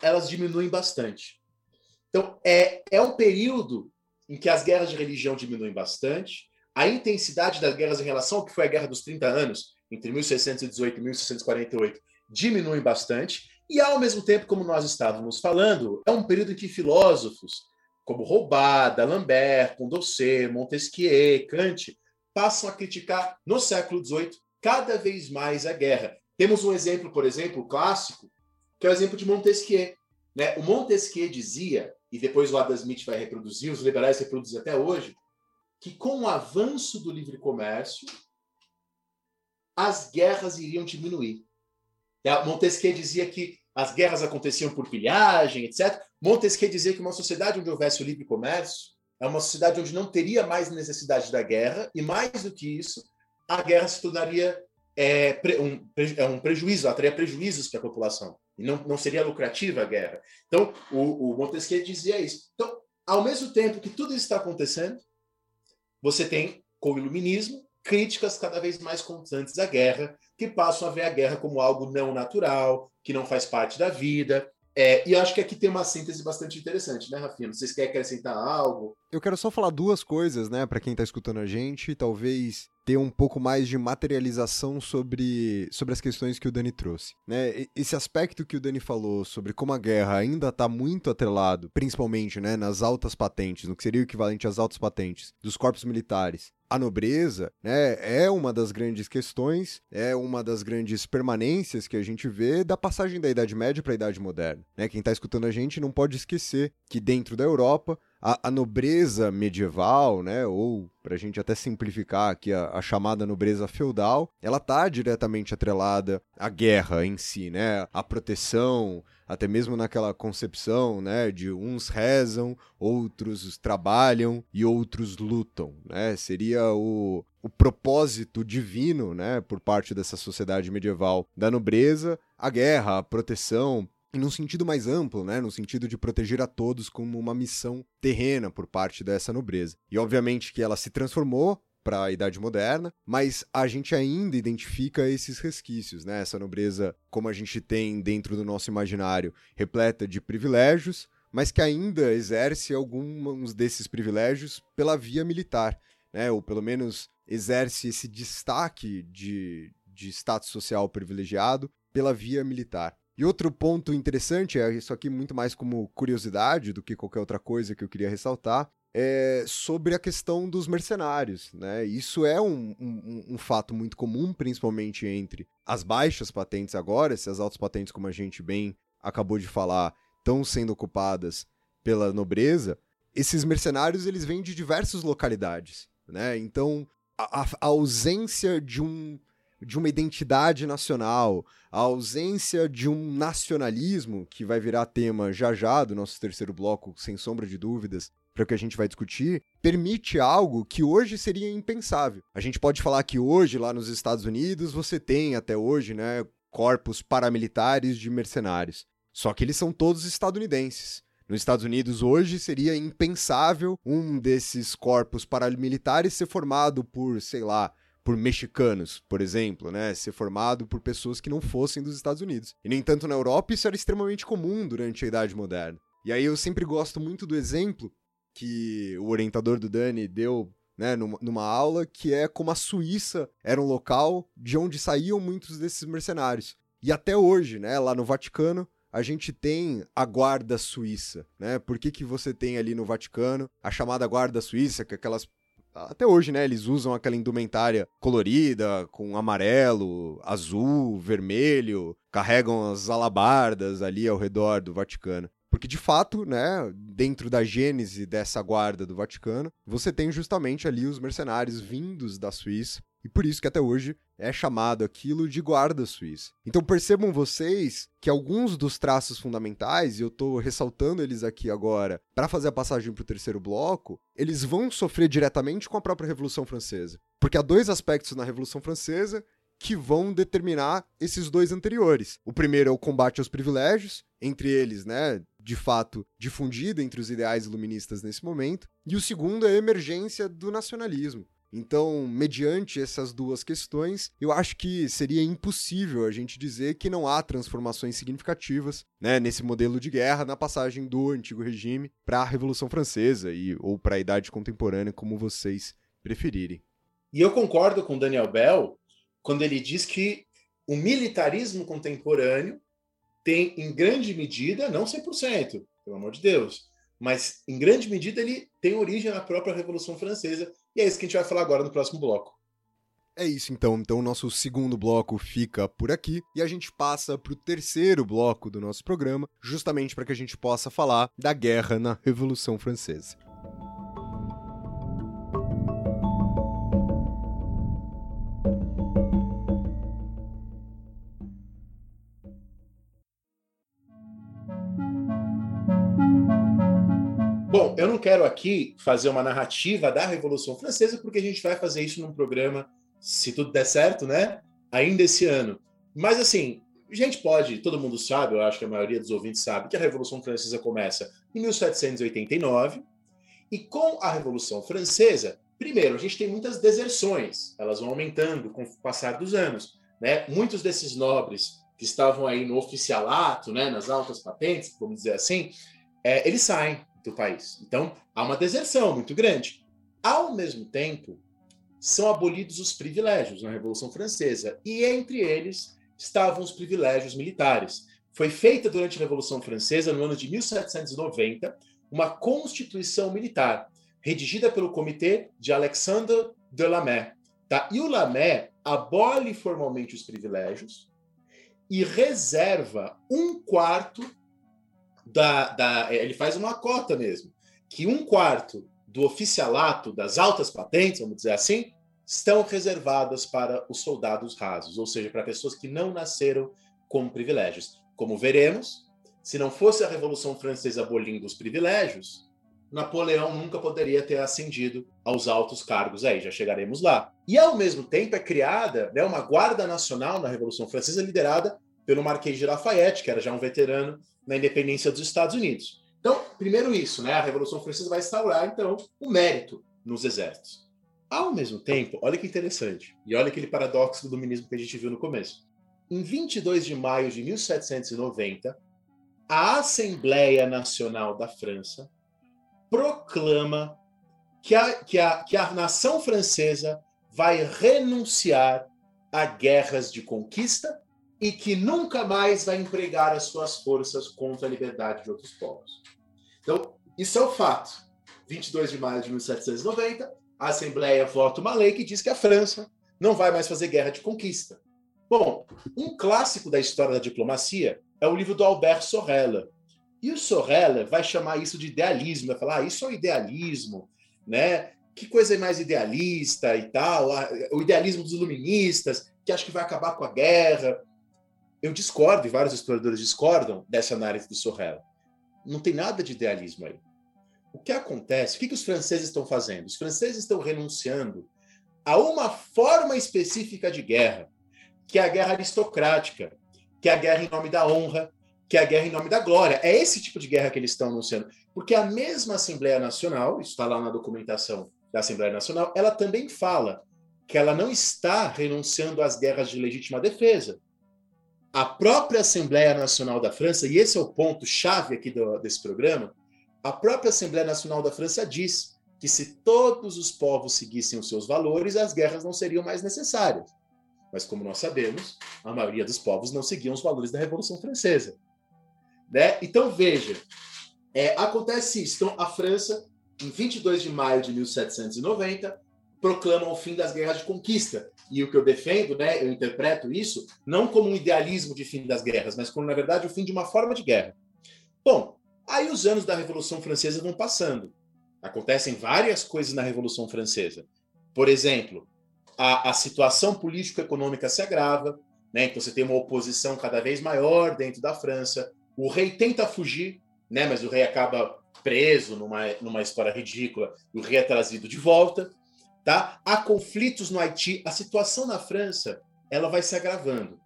elas diminuem bastante. Então, é, é um período em que as guerras de religião diminuem bastante, a intensidade das guerras em relação ao que foi a Guerra dos 30 Anos, entre 1618 e 1648, diminui bastante, e, ao mesmo tempo, como nós estávamos falando, é um período em que filósofos como Roubada, Lambert, Condorcet, Montesquieu, Kant passam a criticar no século XVIII cada vez mais a guerra. Temos um exemplo, por exemplo, clássico, que é o exemplo de Montesquieu. Né? O Montesquieu dizia, e depois o Adam Smith vai reproduzir, os liberais reproduzem até hoje, que com o avanço do livre comércio, as guerras iriam diminuir. Montesquieu dizia que as guerras aconteciam por pilhagem, etc. Montesquieu dizia que uma sociedade onde houvesse o livre comércio é uma sociedade onde não teria mais necessidade da guerra, e mais do que isso, a guerra se tornaria é, um, é um prejuízo, ela teria prejuízos para a população, e não, não seria lucrativa a guerra. Então, o, o Montesquieu dizia isso. Então, ao mesmo tempo que tudo isso está acontecendo, você tem, com o iluminismo, críticas cada vez mais constantes à guerra, que passam a ver a guerra como algo não natural, que não faz parte da vida. É, e acho que aqui tem uma síntese bastante interessante, né, Rafinha? Vocês querem acrescentar algo? Eu quero só falar duas coisas, né, para quem tá escutando a gente, talvez ter um pouco mais de materialização sobre, sobre as questões que o Dani trouxe. Né? Esse aspecto que o Dani falou sobre como a guerra ainda está muito atrelado, principalmente né, nas altas patentes, no que seria o equivalente às altas patentes dos corpos militares, a nobreza, né, é uma das grandes questões, é uma das grandes permanências que a gente vê da passagem da Idade Média para a Idade Moderna. Né? Quem está escutando a gente não pode esquecer que dentro da Europa a, a, nobreza medieval, né, ou para a gente até simplificar aqui a, a, chamada nobreza feudal, ela está diretamente atrelada à guerra em si, né, à proteção, até mesmo naquela concepção, né, de uns rezam, outros trabalham e outros lutam, né, seria o, o propósito divino, né, por parte dessa sociedade medieval da nobreza, a guerra, a proteção, num sentido mais amplo, né, no sentido de proteger a todos como uma missão terrena por parte dessa nobreza. E obviamente que ela se transformou para a Idade Moderna, mas a gente ainda identifica esses resquícios, né? Essa nobreza, como a gente tem dentro do nosso imaginário, repleta de privilégios, mas que ainda exerce alguns desses privilégios pela via militar, né? Ou pelo menos exerce esse destaque de, de status social privilegiado pela via militar. E outro ponto interessante, é isso aqui muito mais como curiosidade do que qualquer outra coisa que eu queria ressaltar, é sobre a questão dos mercenários. Né? Isso é um, um, um, fato muito comum, principalmente entre as baixas patentes agora, se as altas patentes, como a gente bem acabou de falar, estão sendo ocupadas pela nobreza. Esses mercenários eles vêm de diversas localidades. Né? Então, a, a ausência de um de uma identidade nacional, a ausência de um nacionalismo, que vai virar tema já já do nosso terceiro bloco, sem sombra de dúvidas, para o que a gente vai discutir, permite algo que hoje seria impensável. A gente pode falar que hoje, lá nos Estados Unidos, você tem até hoje, né, corpos paramilitares de mercenários. Só que eles são todos estadunidenses. Nos Estados Unidos hoje seria impensável um desses corpos paramilitares ser formado por, sei lá, por mexicanos, por exemplo, né? Ser formado por pessoas que não fossem dos Estados Unidos. E, no entanto, na Europa isso era extremamente comum durante a Idade Moderna. E aí eu sempre gosto muito do exemplo que o orientador do Dani deu né, numa, aula, que é como a Suíça era um local de onde saíam muitos desses mercenários. E até hoje, né, lá no Vaticano, a gente tem a guarda suíça, né? Por que, que você tem ali no Vaticano a chamada guarda suíça, que é aquelas até hoje, né, eles usam aquela indumentária colorida, com amarelo, azul, vermelho, carregam as alabardas ali ao redor do Vaticano. Porque, de fato, né, dentro da gênese dessa guarda do Vaticano, você tem justamente ali os mercenários vindos da Suíça, e por isso que até hoje é chamado aquilo de guarda suíça. Então percebam vocês que alguns dos traços fundamentais, e eu estou ressaltando eles aqui agora para fazer a passagem para o terceiro bloco, eles vão sofrer diretamente com a própria Revolução Francesa. Porque há dois aspectos na Revolução Francesa que vão determinar esses dois anteriores. O primeiro é o combate aos privilégios, entre eles, né, de fato, difundido entre os ideais iluministas nesse momento, e o segundo é a emergência do nacionalismo. Então, mediante essas duas questões, eu acho que seria impossível a gente dizer que não há transformações significativas né, nesse modelo de guerra na passagem do antigo regime para a Revolução Francesa e, ou para a Idade Contemporânea, como vocês preferirem. E eu concordo com Daniel Bell quando ele diz que o militarismo contemporâneo tem, em grande medida, não 100%, pelo amor de Deus, mas em grande medida ele tem origem na própria Revolução Francesa, e é isso que a gente vai falar agora no próximo bloco. É isso então. Então, o nosso segundo bloco fica por aqui e a gente passa para o terceiro bloco do nosso programa, justamente para que a gente possa falar da guerra na Revolução Francesa. Não quero aqui fazer uma narrativa da Revolução Francesa, porque a gente vai fazer isso num programa, se tudo der certo, né? Ainda esse ano. Mas assim, a gente pode, todo mundo sabe, eu acho que a maioria dos ouvintes sabe, que a Revolução Francesa começa em 1789, e com a Revolução Francesa, primeiro, a gente tem muitas deserções, elas vão aumentando com o passar dos anos. Né? Muitos desses nobres que estavam aí no oficialato, né, nas altas patentes, vamos dizer assim, é, eles saem do país. Então, há uma deserção muito grande. Ao mesmo tempo, são abolidos os privilégios na Revolução Francesa, e entre eles estavam os privilégios militares. Foi feita durante a Revolução Francesa, no ano de 1790, uma constituição militar, redigida pelo comitê de Alexandre de Lamé. Tá? E o Lamé abole formalmente os privilégios e reserva um quarto da, da, ele faz uma cota mesmo, que um quarto do oficialato das altas patentes, vamos dizer assim, estão reservadas para os soldados rasos, ou seja, para pessoas que não nasceram com privilégios. Como veremos, se não fosse a Revolução Francesa abolindo os privilégios, Napoleão nunca poderia ter ascendido aos altos cargos aí, já chegaremos lá. E ao mesmo tempo é criada né, uma guarda nacional na Revolução Francesa liderada pelo Marquês de Lafayette, que era já um veterano na independência dos Estados Unidos. Então, primeiro isso, né? A Revolução Francesa vai instaurar, então, o mérito nos exércitos. Ao mesmo tempo, olha que interessante, e olha aquele paradoxo do dominismo que a gente viu no começo. Em 22 de maio de 1790, a Assembleia Nacional da França proclama que a, que a, que a nação francesa vai renunciar a guerras de conquista e que nunca mais vai empregar as suas forças contra a liberdade de outros povos. Então, isso é o fato. 22 de maio de 1790, a Assembleia vota uma lei que diz que a França não vai mais fazer guerra de conquista. Bom, um clássico da história da diplomacia é o livro do Albert Sorella. E o Sorella vai chamar isso de idealismo, vai falar, ah, isso é o idealismo, né? Que coisa mais idealista e tal, o idealismo dos iluministas, que acho que vai acabar com a guerra eu discordo, e vários historiadores discordam dessa análise do Sorrel. Não tem nada de idealismo aí. O que acontece? O que, que os franceses estão fazendo? Os franceses estão renunciando a uma forma específica de guerra, que é a guerra aristocrática, que é a guerra em nome da honra, que é a guerra em nome da glória. É esse tipo de guerra que eles estão anunciando. Porque a mesma Assembleia Nacional, isso está lá na documentação da Assembleia Nacional, ela também fala que ela não está renunciando às guerras de legítima defesa a própria Assembleia Nacional da França, e esse é o ponto chave aqui do, desse programa, a própria Assembleia Nacional da França diz que se todos os povos seguissem os seus valores, as guerras não seriam mais necessárias. Mas como nós sabemos, a maioria dos povos não seguiam os valores da Revolução Francesa. Né? Então veja, é, acontece isso. Então a França, em 22 de maio de 1790, proclama o fim das guerras de conquista. E o que eu defendo, né, eu interpreto isso não como um idealismo de fim das guerras, mas como na verdade o fim de uma forma de guerra. Bom, aí os anos da Revolução Francesa vão passando. Acontecem várias coisas na Revolução Francesa. Por exemplo, a, a situação político-econômica se agrava, né? então você tem uma oposição cada vez maior dentro da França. O rei tenta fugir, né? mas o rei acaba preso numa, numa história ridícula, o rei é trazido de volta. Tá? Há conflitos no Haiti, a situação na França ela vai se agravando.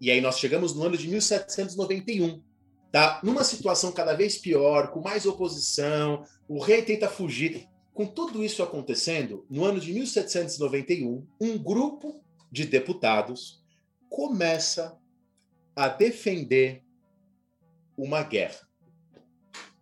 E aí nós chegamos no ano de 1791, tá? Numa situação cada vez pior, com mais oposição, o rei tenta fugir. Com tudo isso acontecendo, no ano de 1791, um grupo de deputados começa a defender uma guerra.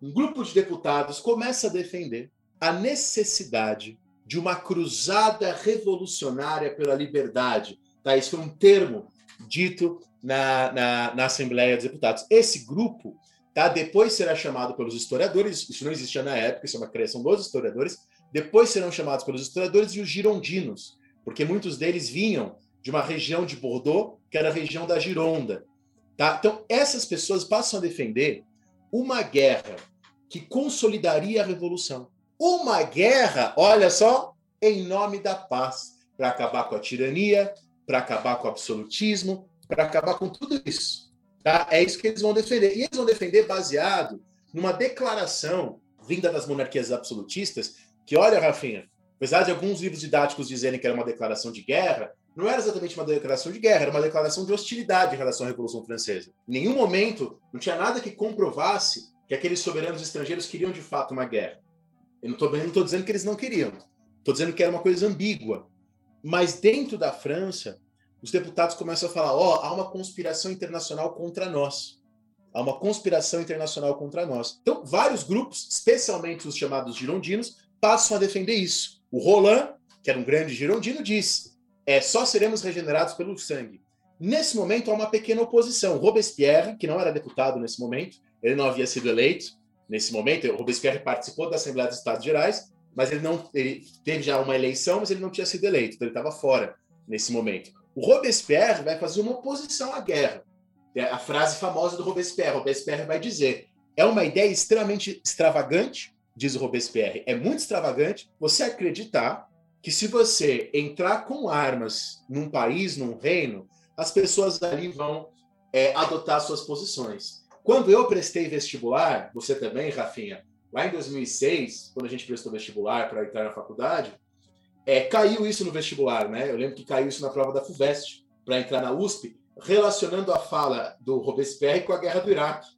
Um grupo de deputados começa a defender a necessidade de uma cruzada revolucionária pela liberdade. Tá? Isso foi um termo dito na, na, na Assembleia dos Deputados. Esse grupo tá, depois será chamado pelos historiadores, isso não existia na época, isso é uma criação dos historiadores, depois serão chamados pelos historiadores e os girondinos, porque muitos deles vinham de uma região de Bordeaux, que era a região da Gironda. Tá? Então, essas pessoas passam a defender uma guerra que consolidaria a revolução. Uma guerra, olha só, em nome da paz, para acabar com a tirania, para acabar com o absolutismo, para acabar com tudo isso. Tá? É isso que eles vão defender. E eles vão defender baseado numa declaração vinda das monarquias absolutistas, que, olha, Rafinha, apesar de alguns livros didáticos dizerem que era uma declaração de guerra, não era exatamente uma declaração de guerra, era uma declaração de hostilidade em relação à Revolução Francesa. Em nenhum momento não tinha nada que comprovasse que aqueles soberanos estrangeiros queriam de fato uma guerra. Eu não estou dizendo que eles não queriam, estou dizendo que era uma coisa ambígua. Mas dentro da França, os deputados começam a falar: ó, oh, há uma conspiração internacional contra nós. Há uma conspiração internacional contra nós. Então, vários grupos, especialmente os chamados girondinos, passam a defender isso. O Roland, que era um grande girondino, diz: é, só seremos regenerados pelo sangue. Nesse momento, há uma pequena oposição. Robespierre, que não era deputado nesse momento, ele não havia sido eleito nesse momento. Robespierre participou da Assembleia dos Estados Gerais, mas ele não ele teve já uma eleição, mas ele não tinha sido eleito, então ele estava fora nesse momento. O Robespierre vai fazer uma oposição à guerra. É a frase famosa do Robespierre. Robespierre vai dizer: é uma ideia extremamente extravagante, diz o Robespierre. É muito extravagante você acreditar que se você entrar com armas num país, num reino, as pessoas ali vão é, adotar suas posições. Quando eu prestei vestibular, você também, Rafinha, lá em 2006, quando a gente prestou vestibular para entrar na faculdade, é, caiu isso no vestibular, né? Eu lembro que caiu isso na prova da FUVEST, para entrar na USP, relacionando a fala do Robespierre com a guerra do Iraque.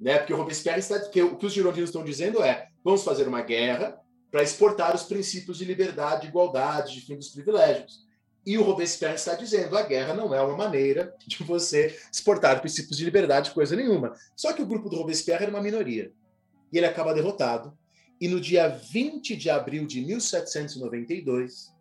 Né? Porque o Robespierre está. Que, o que os girondinos estão dizendo é: vamos fazer uma guerra para exportar os princípios de liberdade, de igualdade, de fim dos privilégios. E o Robespierre está dizendo: a guerra não é uma maneira de você exportar princípios de liberdade, coisa nenhuma. Só que o grupo do Robespierre era uma minoria. E ele acaba derrotado. E no dia 20 de abril de 1792,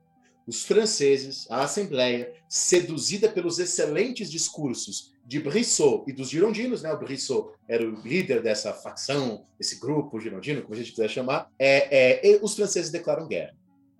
os franceses, a Assembleia, seduzida pelos excelentes discursos de Brissot e dos girondinos, né? O Brissot era o líder dessa facção, esse grupo girondino, como a gente quiser chamar, é, é, os franceses declaram guerra.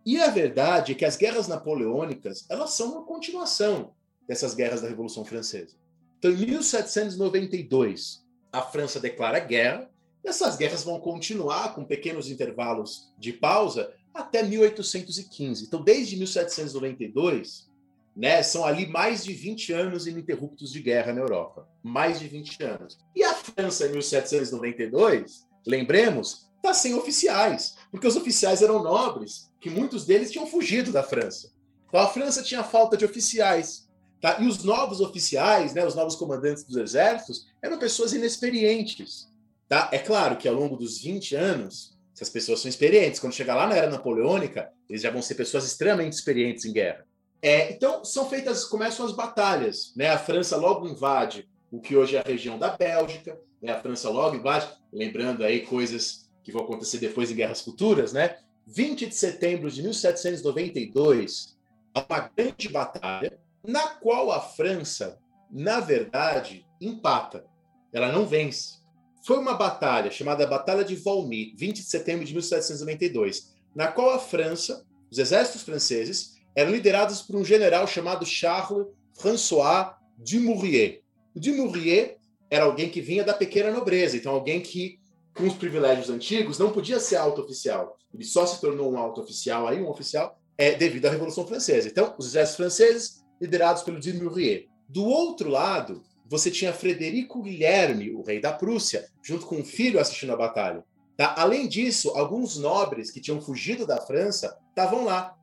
E a verdade é que as guerras napoleônicas, elas são uma continuação dessas guerras da Revolução Francesa. Então, em 1792, a França declara guerra essas guerras vão continuar com pequenos intervalos de pausa até 1815. Então, desde 1792, né, são ali mais de 20 anos ininterruptos de guerra na Europa. Mais de 20 anos. E a França, em 1792, lembremos, está sem oficiais, porque os oficiais eram nobres, que muitos deles tinham fugido da França. Então, a França tinha falta de oficiais. Tá? E os novos oficiais, né, os novos comandantes dos exércitos, eram pessoas inexperientes. Tá? É claro que ao longo dos 20 anos, essas pessoas são experientes. Quando chegar lá na era napoleônica, eles já vão ser pessoas extremamente experientes em guerra. É, então, são feitas, começam as batalhas. Né? A França logo invade o que hoje é a região da Bélgica, né? a França logo invade, lembrando aí coisas que vão acontecer depois em guerras futuras, né? 20 de setembro de 1792, há uma grande batalha na qual a França, na verdade, empata. Ela não vence. Foi uma batalha chamada Batalha de Valmy, 20 de setembro de 1792, na qual a França, os exércitos franceses, eram liderados por um general chamado Charles François Dumouriez. Dumouriez era alguém que vinha da pequena nobreza, então alguém que, com os privilégios antigos, não podia ser alto oficial. Ele só se tornou um alto oficial, aí um oficial, é, devido à Revolução Francesa. Então, os exércitos franceses, liderados pelo Dumouriez. Do outro lado, você tinha Frederico Guilherme, o rei da Prússia, junto com um filho assistindo a batalha. Tá? Além disso, alguns nobres que tinham fugido da França estavam lá,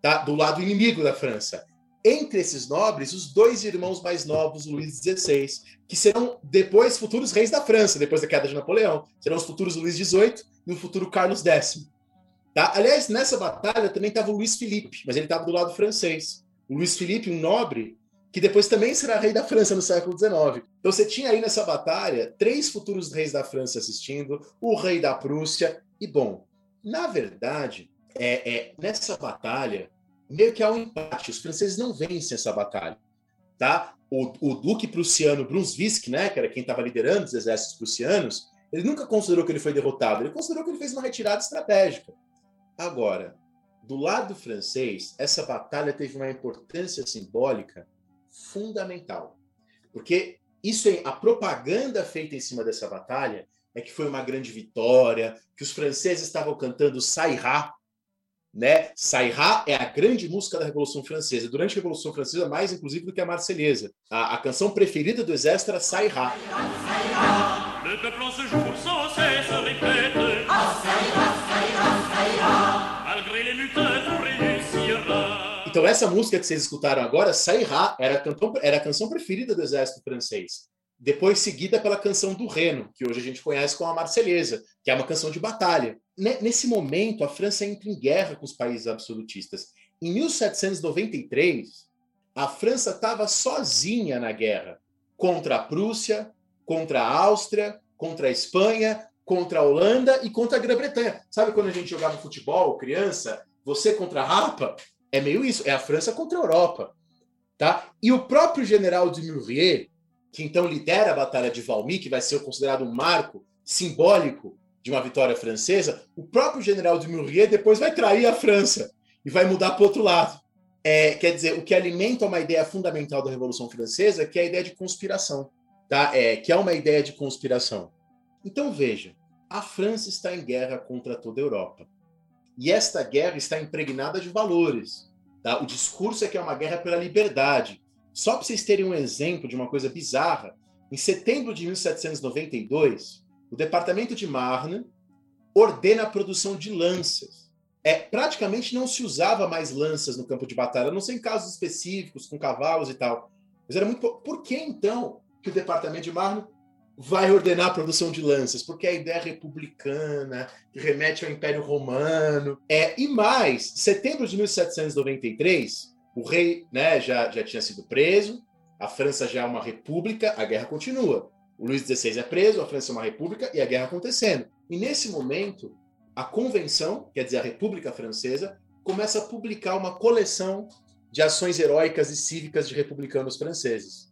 tá? do lado inimigo da França. Entre esses nobres, os dois irmãos mais novos, Luís XVI, que serão depois futuros reis da França, depois da queda de Napoleão. Serão os futuros Luís XVIII e o futuro Carlos X. Tá? Aliás, nessa batalha também estava o Luís Felipe, mas ele estava do lado francês. O Luís Felipe, um nobre, que depois também será rei da França no século XIX. Então você tinha aí nessa batalha três futuros reis da França assistindo, o rei da Prússia, e bom, na verdade, é, é nessa batalha, meio que há um empate. Os franceses não vencem essa batalha. Tá? O, o duque prussiano Brunswick, né, que era quem estava liderando os exércitos prussianos, ele nunca considerou que ele foi derrotado, ele considerou que ele fez uma retirada estratégica. Agora, do lado francês, essa batalha teve uma importância simbólica fundamental. Porque isso é a propaganda feita em cima dessa batalha é que foi uma grande vitória, que os franceses estavam cantando Sairá, né? Sairá é a grande música da Revolução Francesa. Durante a Revolução Francesa, mais inclusive do que a Marselhesa. A, a canção preferida do exército era Sairá. Então essa música que vocês escutaram agora, Sairá, era era a canção preferida do exército francês. Depois seguida pela canção do Reno, que hoje a gente conhece como a Marselhesa, que é uma canção de batalha. Nesse momento, a França entra em guerra com os países absolutistas. Em 1793, a França estava sozinha na guerra contra a Prússia, contra a Áustria, contra a Espanha, contra a Holanda e contra a Grã-Bretanha. Sabe quando a gente jogava futebol, criança, você contra a Rapa? É meio isso, é a França contra a Europa. Tá? E o próprio general de Murier, que então lidera a Batalha de Valmy, que vai ser considerado um marco simbólico de uma vitória francesa, o próprio general de Murier depois vai trair a França e vai mudar para o outro lado. É, quer dizer, o que alimenta uma ideia fundamental da Revolução Francesa, que é a ideia de conspiração, tá? É, que é uma ideia de conspiração. Então veja, a França está em guerra contra toda a Europa. E esta guerra está impregnada de valores. Tá? O discurso é que é uma guerra pela liberdade, só para vocês terem um exemplo de uma coisa bizarra, em setembro de 1792, o departamento de Marne ordena a produção de lanças. É, praticamente não se usava mais lanças no campo de batalha, não ser em casos específicos, com cavalos e tal. Mas era muito. Por que então que o departamento de Marne vai ordenar a produção de lanças? Porque a ideia republicana, que remete ao Império Romano. É, e mais, setembro de 1793, o rei né, já, já tinha sido preso, a França já é uma república, a guerra continua. O Luís XVI é preso, a França é uma república e a guerra acontecendo. E nesse momento, a convenção, quer dizer, a República Francesa, começa a publicar uma coleção de ações heróicas e cívicas de republicanos franceses.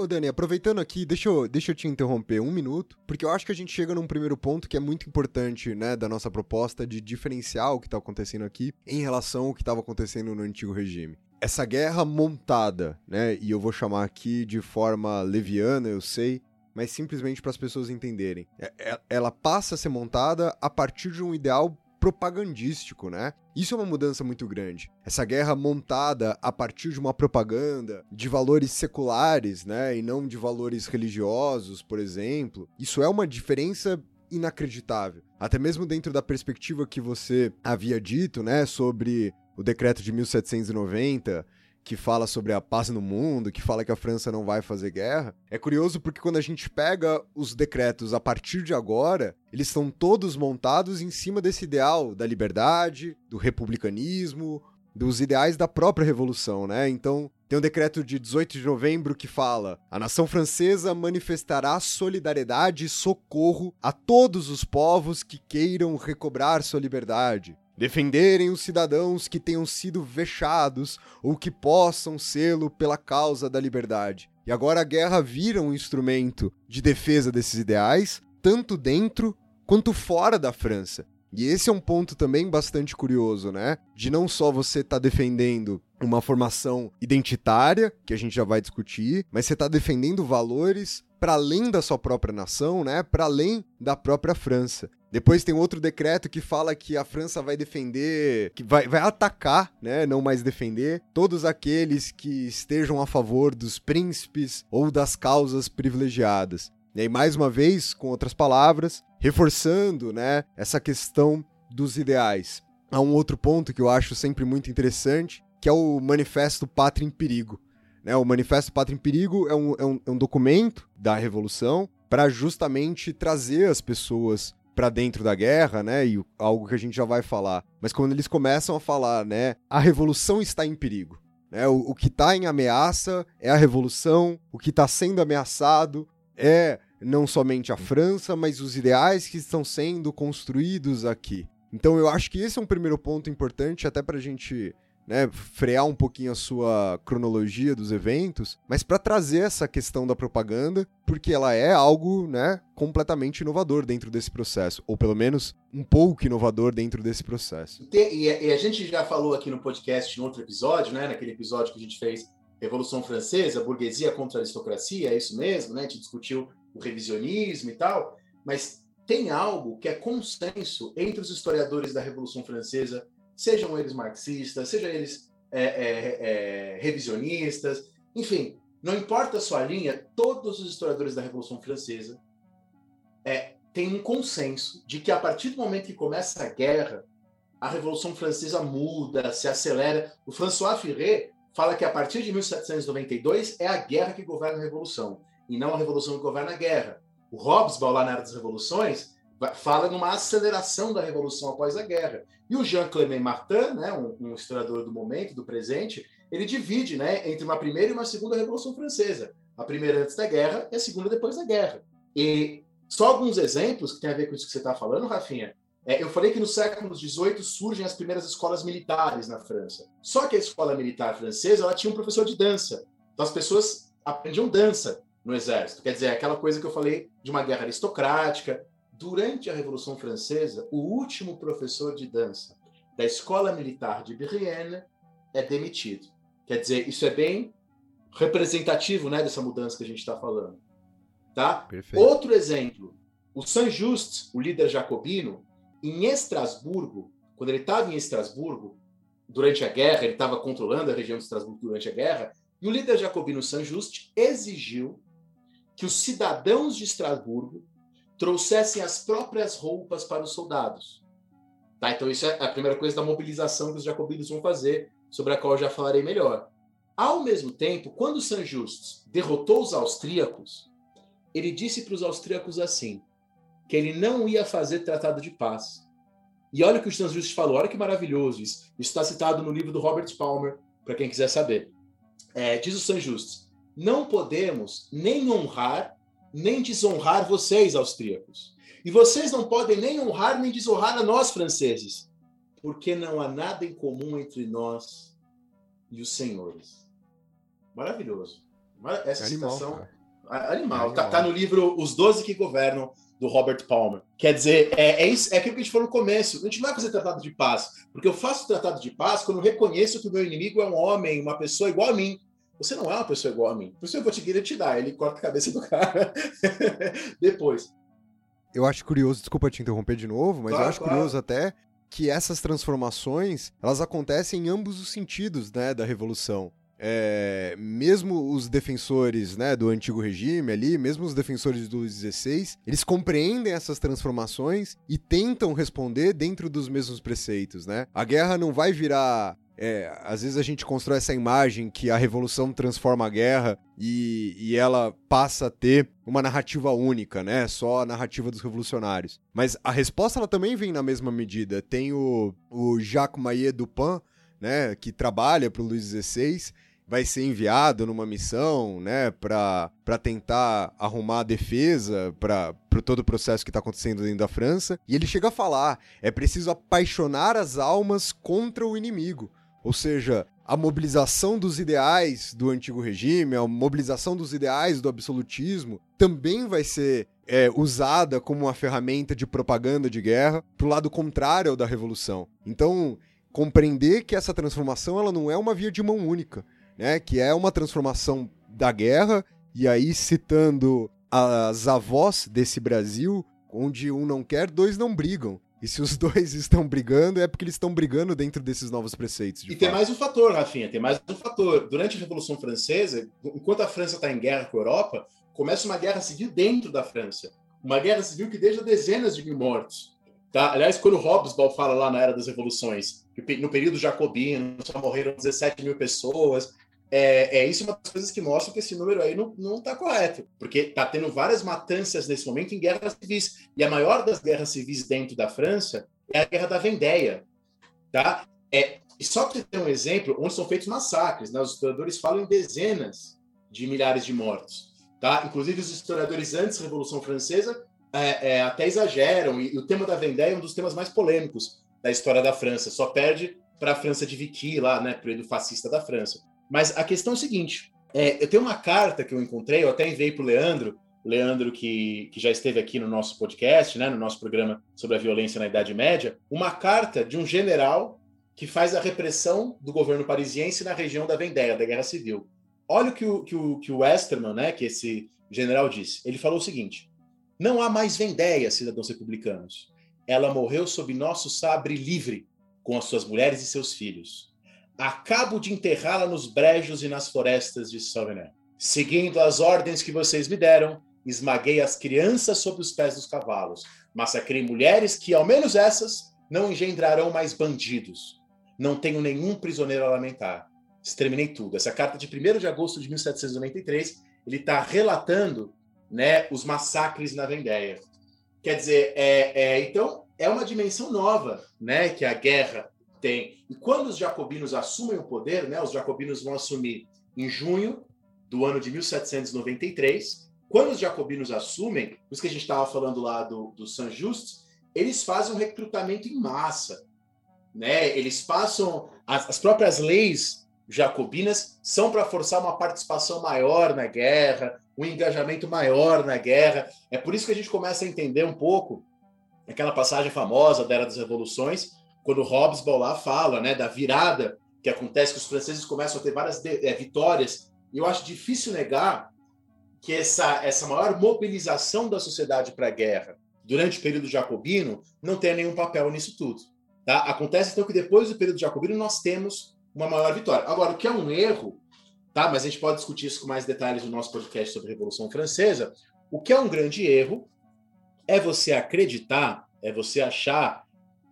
Ô Dani, aproveitando aqui, deixa eu, deixa eu te interromper um minuto, porque eu acho que a gente chega num primeiro ponto que é muito importante, né, da nossa proposta de diferenciar o que está acontecendo aqui em relação ao que estava acontecendo no antigo regime. Essa guerra montada, né, e eu vou chamar aqui de forma leviana, eu sei, mas simplesmente para as pessoas entenderem. É, é, ela passa a ser montada a partir de um ideal propagandístico, né? Isso é uma mudança muito grande. Essa guerra montada a partir de uma propaganda de valores seculares, né, e não de valores religiosos, por exemplo. Isso é uma diferença inacreditável. Até mesmo dentro da perspectiva que você havia dito, né, sobre o decreto de 1790 que fala sobre a paz no mundo, que fala que a França não vai fazer guerra. É curioso porque quando a gente pega os decretos a partir de agora, eles estão todos montados em cima desse ideal da liberdade, do republicanismo, dos ideais da própria revolução, né? Então, tem um decreto de 18 de novembro que fala: a nação francesa manifestará solidariedade e socorro a todos os povos que queiram recobrar sua liberdade. Defenderem os cidadãos que tenham sido vexados ou que possam sê-lo pela causa da liberdade. E agora a guerra vira um instrumento de defesa desses ideais, tanto dentro quanto fora da França. E esse é um ponto também bastante curioso, né? De não só você estar tá defendendo uma formação identitária, que a gente já vai discutir, mas você está defendendo valores para além da sua própria nação, né? Para além da própria França. Depois tem outro decreto que fala que a França vai defender, que vai, vai atacar, né? Não mais defender, todos aqueles que estejam a favor dos príncipes ou das causas privilegiadas. E aí, mais uma vez, com outras palavras, reforçando né, essa questão dos ideais. Há um outro ponto que eu acho sempre muito interessante, que é o Manifesto Pátria em Perigo. Né, o Manifesto Pátria em Perigo é um, é um, é um documento da Revolução para justamente trazer as pessoas para dentro da guerra, né? E algo que a gente já vai falar. Mas quando eles começam a falar, né? A revolução está em perigo. Né, o, o que está em ameaça é a revolução, o que está sendo ameaçado é não somente a França, mas os ideais que estão sendo construídos aqui. Então eu acho que esse é um primeiro ponto importante, até para a gente né, frear um pouquinho a sua cronologia dos eventos, mas para trazer essa questão da propaganda, porque ela é algo né, completamente inovador dentro desse processo, ou pelo menos um pouco inovador dentro desse processo. E, e a gente já falou aqui no podcast, em outro episódio, né, naquele episódio que a gente fez Revolução Francesa, burguesia contra aristocracia, é isso mesmo, né? A gente discutiu o revisionismo e tal, mas tem algo que é consenso entre os historiadores da Revolução Francesa, sejam eles marxistas, sejam eles é, é, é, revisionistas, enfim, não importa a sua linha, todos os historiadores da Revolução Francesa é, têm um consenso de que a partir do momento que começa a guerra, a Revolução Francesa muda, se acelera. O François Furet fala que a partir de 1792 é a guerra que governa a Revolução e não a revolução que governa a guerra. O Hobsbawm, lá na Era das Revoluções, fala numa aceleração da revolução após a guerra. E o Jean Clément Martin, né, um, um, historiador do momento, do presente, ele divide né, entre uma primeira e uma segunda Revolução Francesa. A primeira antes da guerra e a segunda depois da guerra. E só alguns exemplos que tem a ver com isso que você está falando, Rafinha. É, eu falei que no século XVIII surgem as primeiras escolas militares na França. Só que a escola militar francesa ela tinha um professor de dança. Então as pessoas aprendiam dança no exército. Quer dizer, aquela coisa que eu falei de uma guerra aristocrática. Durante a Revolução Francesa, o último professor de dança da Escola Militar de Brienne é demitido. Quer dizer, isso é bem representativo né, dessa mudança que a gente está falando. Tá? Perfeito. Outro exemplo, o Saint-Just, o líder jacobino, em Estrasburgo, quando ele estava em Estrasburgo, durante a guerra, ele estava controlando a região de Estrasburgo durante a guerra, e o líder jacobino Saint-Just exigiu que os cidadãos de Estrasburgo trouxessem as próprias roupas para os soldados. Tá? Então, isso é a primeira coisa da mobilização que os jacobinos vão fazer, sobre a qual eu já falarei melhor. Ao mesmo tempo, quando San Justus derrotou os austríacos, ele disse para os austríacos assim, que ele não ia fazer tratado de paz. E olha o que o San Justus falou, olha que maravilhoso isso. Está citado no livro do Robert Palmer, para quem quiser saber. É, diz o San Justus, não podemos nem honrar nem desonrar vocês, austríacos. E vocês não podem nem honrar nem desonrar a nós, franceses, porque não há nada em comum entre nós e os senhores. Maravilhoso. Essa animal, citação. Cara. Animal. animal. Tá, tá, no livro Os Doze que Governam, do Robert Palmer. Quer dizer, é, é, isso, é aquilo que a gente falou no começo. A gente não vai fazer tratado de paz, porque eu faço tratado de paz quando eu reconheço que o meu inimigo é um homem, uma pessoa igual a mim. Você não é uma pessoa igual a mim. Por isso eu vou te querer te dar. Ele corta a cabeça do cara <laughs> depois. Eu acho curioso, desculpa te interromper de novo, mas claro, eu acho claro. curioso até que essas transformações elas acontecem em ambos os sentidos né, da revolução. É, mesmo os defensores né, do antigo regime ali, mesmo os defensores do Luís XVI, eles compreendem essas transformações e tentam responder dentro dos mesmos preceitos. Né? A guerra não vai virar é, às vezes a gente constrói essa imagem que a revolução transforma a guerra e, e, ela passa a ter uma narrativa única, né? Só a narrativa dos revolucionários. Mas a resposta ela também vem na mesma medida. Tem o, o Jacques Maillet Dupin, né, que trabalha para o Luís XVI, vai ser enviado numa missão, né, para tentar arrumar a defesa para todo o processo que está acontecendo dentro da França. E ele chega a falar: é preciso apaixonar as almas contra o inimigo. Ou seja, a mobilização dos ideais do antigo regime, a mobilização dos ideais do absolutismo, também vai ser é, usada como uma ferramenta de propaganda de guerra para o lado contrário ao da revolução. Então, compreender que essa transformação ela não é uma via de mão única né? Que é uma transformação da guerra, e aí citando as avós desse Brasil, onde um não quer, dois não brigam. E se os <laughs> dois estão brigando, é porque eles estão brigando dentro desses novos preceitos. e fato. tem mais um fator, Rafinha, tem mais um fator. Durante a Revolução Francesa, enquanto a França está em guerra com a Europa, começa uma guerra civil dentro da França. Uma guerra civil que deixa dezenas de mil mortos. Tá? Aliás, quando Hobsbawm fala lá na Era das Revoluções, que no período jacobino só morreram 17 mil pessoas, é, é isso uma das coisas que mostra que esse número aí não está correto, porque está tendo várias matanças nesse momento em guerras civis. E a maior das guerras civis dentro da França é a Guerra da Vendéia. Tá? É, e só para ter um exemplo, onde são feitos massacres, né? os historiadores falam em dezenas de milhares de mortos. Tá? Inclusive, os historiadores antes da Revolução Francesa é, é, até exageram, e, e, o tema da Vendéia é um dos temas mais polêmicos da história da França, só perde para a França de Vichy, lá, né, período fascista da França. Mas a questão é o seguinte: é, eu tenho uma carta que eu encontrei, eu até enviei para o Leandro, Leandro que, que já esteve aqui no nosso podcast, né, no nosso programa sobre a violência na Idade Média, uma carta de um general que faz a repressão do governo parisiense na região da Vendéia, da Guerra Civil. Olha o que o, que o, que o né, que esse general disse. Ele falou o seguinte: não há mais Vendéia, cidadãos republicanos. Ela morreu sob nosso sabre livre, com as suas mulheres e seus filhos. Acabo de enterrá-la nos brejos e nas florestas de Sauvignon. Seguindo as ordens que vocês me deram, esmaguei as crianças sob os pés dos cavalos. Massacrei mulheres que, ao menos essas, não engendrarão mais bandidos. Não tenho nenhum prisioneiro a lamentar. Exterminei tudo. Essa carta de 1 de agosto de 1793, ele está relatando né, os massacres na Vendéia. Quer dizer, é, é, então é uma dimensão nova né, que a guerra tem. E quando os jacobinos assumem o poder, né, os jacobinos vão assumir em junho do ano de 1793. Quando os jacobinos assumem, por isso que a gente estava falando lá do, do Saint-Just, eles fazem um recrutamento em massa. Né? Eles passam. As, as próprias leis jacobinas são para forçar uma participação maior na guerra, um engajamento maior na guerra. É por isso que a gente começa a entender um pouco aquela passagem famosa da Era das Revoluções, quando Hobsbawm lá fala né, da virada que acontece, que os franceses começam a ter várias é, vitórias, e eu acho difícil negar que essa, essa maior mobilização da sociedade para a guerra durante o período jacobino não tenha nenhum papel nisso tudo. Tá? Acontece então que depois do período jacobino nós temos uma maior vitória. Agora, o que é um erro, tá? mas a gente pode discutir isso com mais detalhes no nosso podcast sobre a Revolução Francesa, o que é um grande erro é você acreditar, é você achar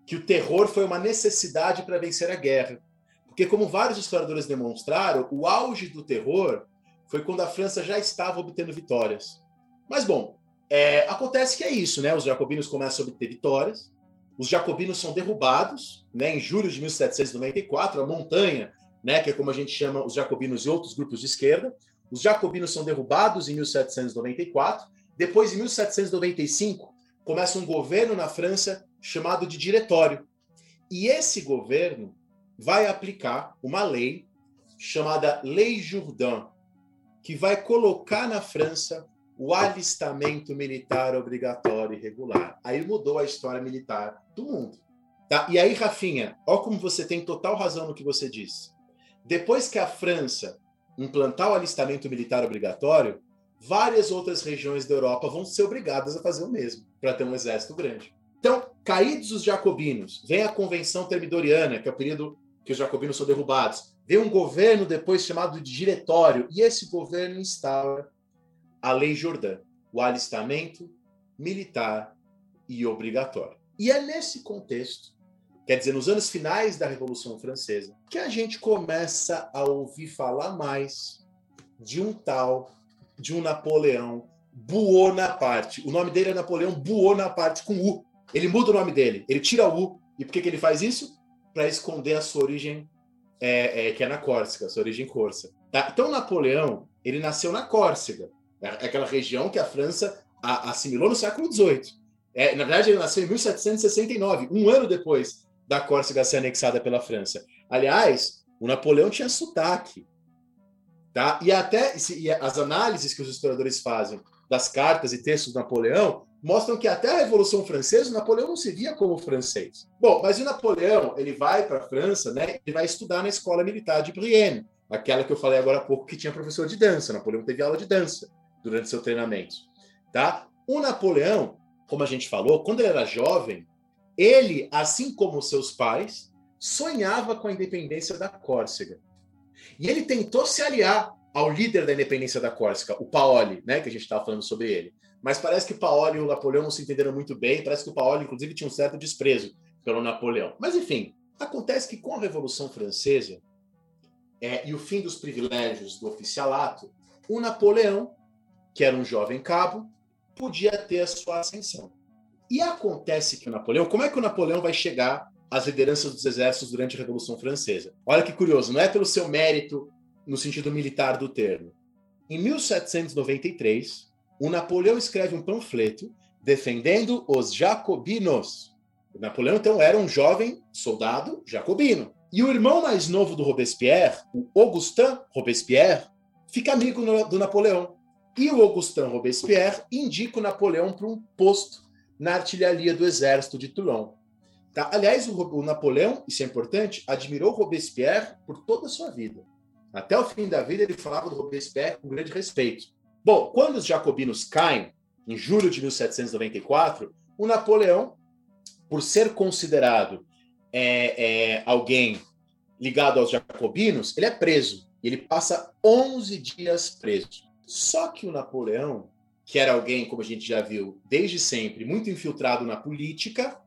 que o terror foi uma necessidade para vencer a guerra. Porque, como vários historiadores demonstraram, o auge do terror foi quando a França já estava obtendo vitórias. Mas, bom, é, acontece que é isso, né? Os jacobinos começam a obter vitórias, os jacobinos são derrubados, né? Em julho de 1794, a montanha, né? Que é como a gente chama os jacobinos e outros grupos de esquerda, os jacobinos são derrubados em 1794. Depois, em 1795, começa um governo na França chamado de diretório. E esse governo vai aplicar uma lei chamada Lei Jourdain, que vai colocar na França o alistamento militar obrigatório e regular. Aí mudou a história militar do mundo. Tá? E aí, Rafinha, olha como você tem total razão no que você disse. Depois que a França implantar o alistamento militar obrigatório, várias outras regiões da Europa vão ser obrigadas a fazer o mesmo, para ter um exército grande. Então, caídos os jacobinos, vem a Convenção Termidoriana, que é o período que os jacobinos são derrubados, vem um governo depois chamado de Diretório, e esse governo instaura a Lei Jordã, o alistamento militar e obrigatório. E é nesse contexto, quer dizer, nos anos finais da Revolução Francesa, que a gente começa a ouvir falar mais de um tal, de um Napoleão Buonaparte. O nome dele é Napoleão Buonaparte com U. Ele muda o nome dele, ele tira o U. E por que, que ele faz isso? Para esconder a sua origem é, é, que é na Córcega, sua origem corsa. Tá? Então, Napoleão, ele nasceu na Córcega, é aquela região que a França a, assimilou no século XVIII. É, na verdade, ele nasceu em 1769, um ano depois da Córcega ser anexada pela França. Aliás, o Napoleão tinha sotaque. Tá? E até e as análises que os historiadores fazem das cartas e textos do Napoleão mostram que até a Revolução Francesa, Napoleão não se via como francês. Bom, mas o Napoleão, ele vai para a França, né? Ele vai estudar na escola militar de Brienne, aquela que eu falei agora há pouco que tinha professor de dança. Napoleão teve aula de dança durante seu treinamento, tá? O Napoleão, como a gente falou, quando ele era jovem, ele, assim como seus pais, sonhava com a independência da Córcega. E ele tentou se aliar ao líder da independência da Córcega, o Paoli, né, que a gente estava falando sobre ele. Mas parece que o Paoli e o Napoleão não se entenderam muito bem. Parece que o Paoli, inclusive, tinha um certo desprezo pelo Napoleão. Mas, enfim, acontece que com a Revolução Francesa é, e o fim dos privilégios do oficialato, o Napoleão, que era um jovem cabo, podia ter a sua ascensão. E acontece que o Napoleão, como é que o Napoleão vai chegar às lideranças dos exércitos durante a Revolução Francesa? Olha que curioso, não é pelo seu mérito no sentido militar do termo. Em 1793, o Napoleão escreve um panfleto defendendo os jacobinos. O Napoleão, então, era um jovem soldado jacobino. E o irmão mais novo do Robespierre, o Augustin Robespierre, fica amigo do Napoleão. E o Augustin Robespierre indica o Napoleão para um posto na artilharia do exército de Toulon. Tá? Aliás, o, Napoleão, isso é importante, admirou Robespierre por toda a sua vida. Até o fim da vida, ele falava do Robespierre com grande respeito. Bom, quando os jacobinos caem, em julho de 1794, o Napoleão, por ser considerado é, é, alguém ligado aos jacobinos, ele é preso. Ele passa 11 dias preso. Só que o Napoleão, que era alguém, como a gente já viu, desde sempre muito infiltrado na política,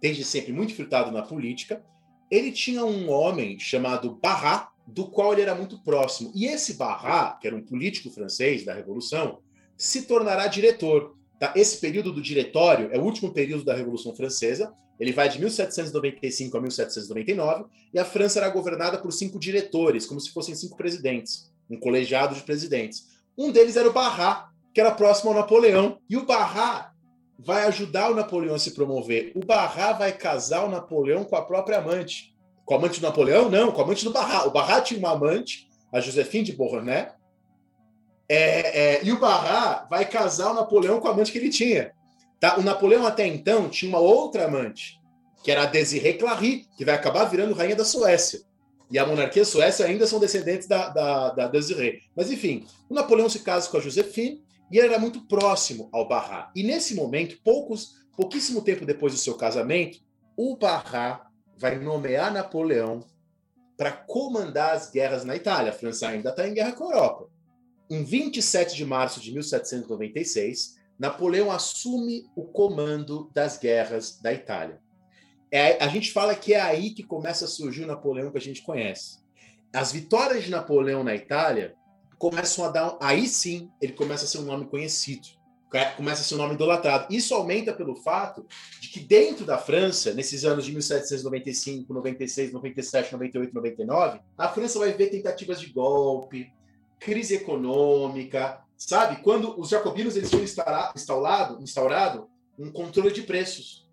desde sempre muito infiltrado na política, ele tinha um homem chamado Barrat, do qual ele era muito próximo. E esse Barrat, que era um político francês da Revolução, se tornará diretor. Tá? Esse período do diretório é o último período da Revolução Francesa. Ele vai de 1795 a 1799 e a França era governada por cinco diretores, como se fossem cinco presidentes, um colegiado de presidentes. Um deles era o Barrat, que era próximo ao Napoleão. E o Barrat vai ajudar o Napoleão a se promover. O Barrat vai casar o Napoleão com a própria amante. Com a amante do Napoleão? Não, com a amante do Barrat. O Barrat tinha uma amante, a Josephine de Beauharnais, é, é, e o Barrat vai casar o Napoleão com a amante que ele tinha. Tá? O Napoleão até então tinha uma outra amante, que era a Desirée Clary, que vai acabar virando rainha da Suécia. E a monarquia suécia ainda são descendentes da, da, da Desirée. Mas enfim, o Napoleão se casa com a Josephine e ele era muito próximo ao Barrat. E nesse momento, poucos, pouquíssimo tempo depois do seu casamento, o Barrat vai nomear Napoleão para comandar as guerras na Itália. A França ainda está em guerra com a Europa. Em 27 de março de 1796, Napoleão assume o comando das guerras da Itália. É, a gente fala que é aí que começa a surgir o Napoleão que a gente conhece. As vitórias de Napoleão na Itália começam a dar. Aí sim, ele começa a ser um nome conhecido começa a ser um nome idolatrado. Isso aumenta pelo fato de que dentro da França, nesses anos de 1795, 96, 97, 98, 99, a França vai ver tentativas de golpe, crise econômica, sabe? Quando os jacobinos eles tinham instaurado, instaurado um controle de preços,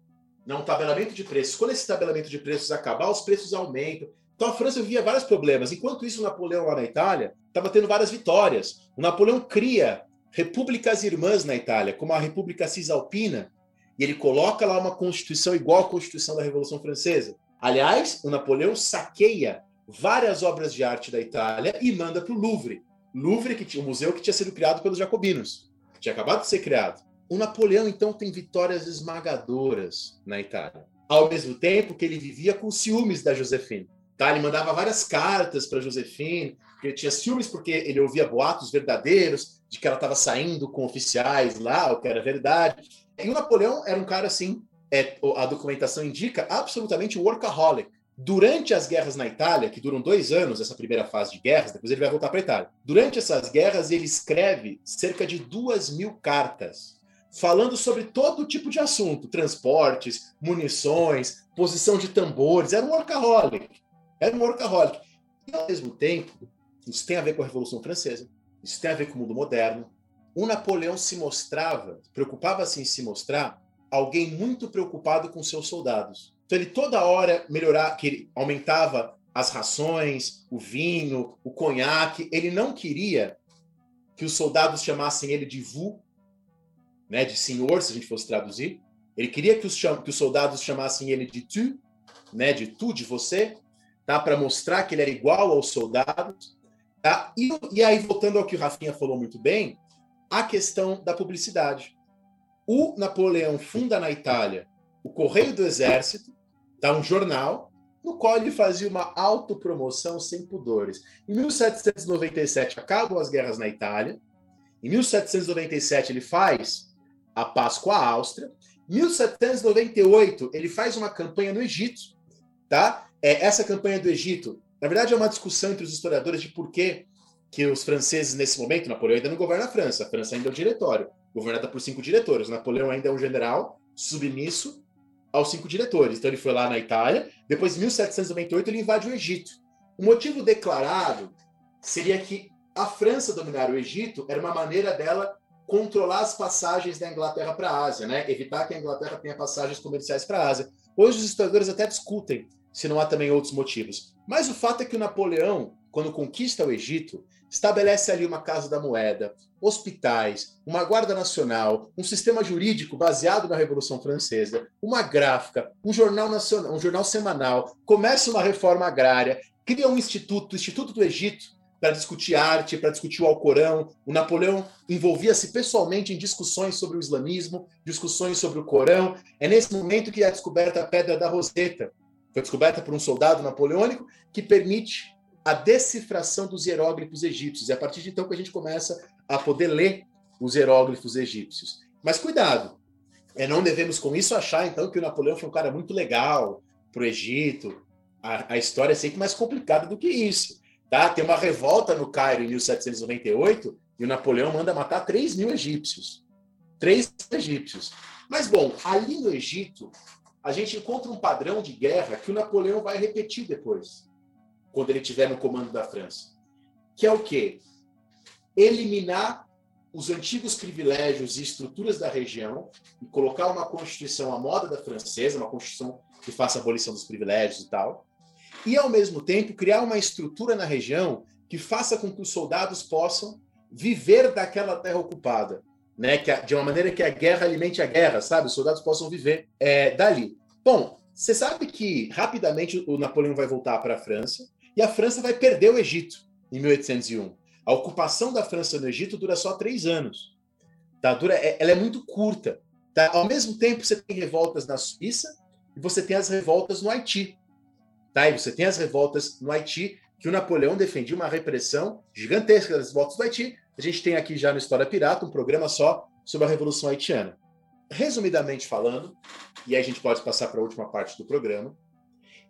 não um tabelamento de preços. Quando esse tabelamento de preços acabar, os preços aumentam. Então a França via vários problemas. Enquanto isso, o Napoleão lá na Itália estava tendo várias vitórias. O Napoleão cria repúblicas irmãs na Itália, como a República Cisalpina, e ele coloca lá uma constituição igual à Constituição da Revolução Francesa. Aliás, o Napoleão saqueia várias obras de arte da Itália e manda para o Louvre. Louvre, que tinha um museu que tinha sido criado pelos jacobinos, tinha acabado de ser criado. O Napoleão, então, tem vitórias esmagadoras na Itália, ao mesmo tempo que ele vivia com ciúmes da Josefine. Tá? Ele mandava várias cartas para Josefine, que ele tinha ciúmes porque ele ouvia boatos verdadeiros de que ela estava saindo com oficiais lá, o que era verdade. E o Napoleão era um cara assim, é, a documentação indica, absolutamente workaholic. Durante as guerras na Itália, que duram dois anos, essa primeira fase de guerras, depois ele vai voltar para a Itália. Durante essas guerras, ele escreve cerca de duas mil cartas, falando sobre todo tipo de assunto: transportes, munições, posição de tambores. Era um workaholic. Era um workaholic. E ao mesmo tempo, isso tem a ver com a Revolução Francesa, isso tem a ver com o mundo moderno. O Napoleão se mostrava, preocupava-se em se mostrar alguém muito preocupado com seus soldados. Então ele toda hora melhorar, que ele aumentava as rações, o vinho, o conhaque. Ele não queria que os soldados chamassem ele de vous, né, de senhor, se a gente fosse traduzir. Ele queria que os, que os soldados chamassem ele de tu, né, de tu, de você, tá, para mostrar que ele era igual aos soldados. Tá? E, e aí, voltando ao que o Rafinha falou muito bem, a questão da publicidade. O Napoleão funda na Itália o Correio do Exército, tá, um jornal, no qual ele fazia uma autopromoção sem pudores. Em 1797 acabam as guerras na Itália. Em 1797 ele faz a paz com a Áustria. Em 1798 ele faz uma campanha no Egito, tá? É, essa campanha do Egito, na verdade é uma discussão entre os historiadores de por que que os franceses nesse momento, Napoleão ainda não governa a França, a França ainda é o diretório, governada por cinco diretores. Napoleão ainda é um general submisso aos cinco diretores. Então ele foi lá na Itália, depois em 1798 ele invade o Egito. O motivo declarado seria que a França dominar o Egito era uma maneira dela controlar as passagens da Inglaterra para a Ásia, né? Evitar que a Inglaterra tenha passagens comerciais para a Ásia. Hoje os historiadores até discutem se não há também outros motivos. Mas o fato é que o Napoleão, quando conquista o Egito, estabelece ali uma casa da moeda, hospitais, uma guarda nacional, um sistema jurídico baseado na Revolução Francesa, uma gráfica, um jornal nacional, um jornal semanal, começa uma reforma agrária, cria um instituto, o Instituto do Egito, para discutir arte, para discutir o Alcorão. O Napoleão envolvia-se pessoalmente em discussões sobre o islamismo, discussões sobre o Corão. É nesse momento que é descoberta a Pedra da Roseta. Foi descoberta por um soldado napoleônico que permite a decifração dos hieróglifos egípcios. É a partir de então que a gente começa a poder ler os hieróglifos egípcios. Mas cuidado, é, não devemos com isso achar então que o Napoleão foi um cara muito legal para o Egito. A, a, história é sempre mais complicada do que isso. Tá? Tem uma revolta no Cairo em 1798 e o Napoleão manda matar 3 mil egípcios. 3 egípcios. Mas, bom, ali no Egito, a gente encontra um padrão de guerra que o Napoleão vai repetir depois quando ele estiver no comando da França. Que é o quê? Eliminar os antigos privilégios e estruturas da região e colocar uma constituição à moda da francesa, uma constituição que faça abolição dos privilégios e tal, e ao mesmo tempo criar uma estrutura na região que faça com que os soldados possam viver daquela terra ocupada, né? Que a, de uma maneira que a guerra alimente a guerra, sabe? Os soldados possam viver é, dali. Bom, você sabe que rapidamente o Napoleão vai voltar para a França e a França vai perder o Egito em 1801. A ocupação da França no Egito dura só três anos. Tá? Dura, é, ela é muito curta. Tá? Ao mesmo tempo, você tem revoltas na Suíça e você tem as revoltas no Haiti. Tá? E você tem as revoltas no Haiti, que o Napoleão defendia uma repressão gigantesca das revoltas do Haiti. A gente tem aqui já no História Pirata um programa só sobre a Revolução Haitiana. Resumidamente falando, e aí a gente pode passar para a última parte do programa,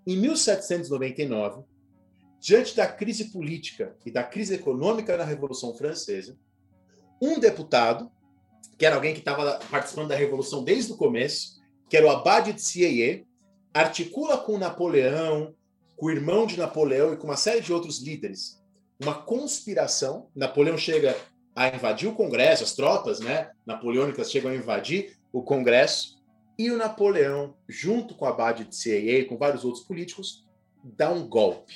em 1799, diante da crise política e da crise econômica na Revolução Francesa, um deputado, que era alguém que estava participando da Revolução desde o começo, que era o Abade de Sieyé, articula com Napoleão, com o irmão de Napoleão e com uma série de outros líderes uma conspiração. Napoleão chega a invadir o Congresso, as tropas né, napoleônicas chegam a invadir o Congresso, e o Napoleão, junto com o Abade de e com vários outros políticos, dá um golpe.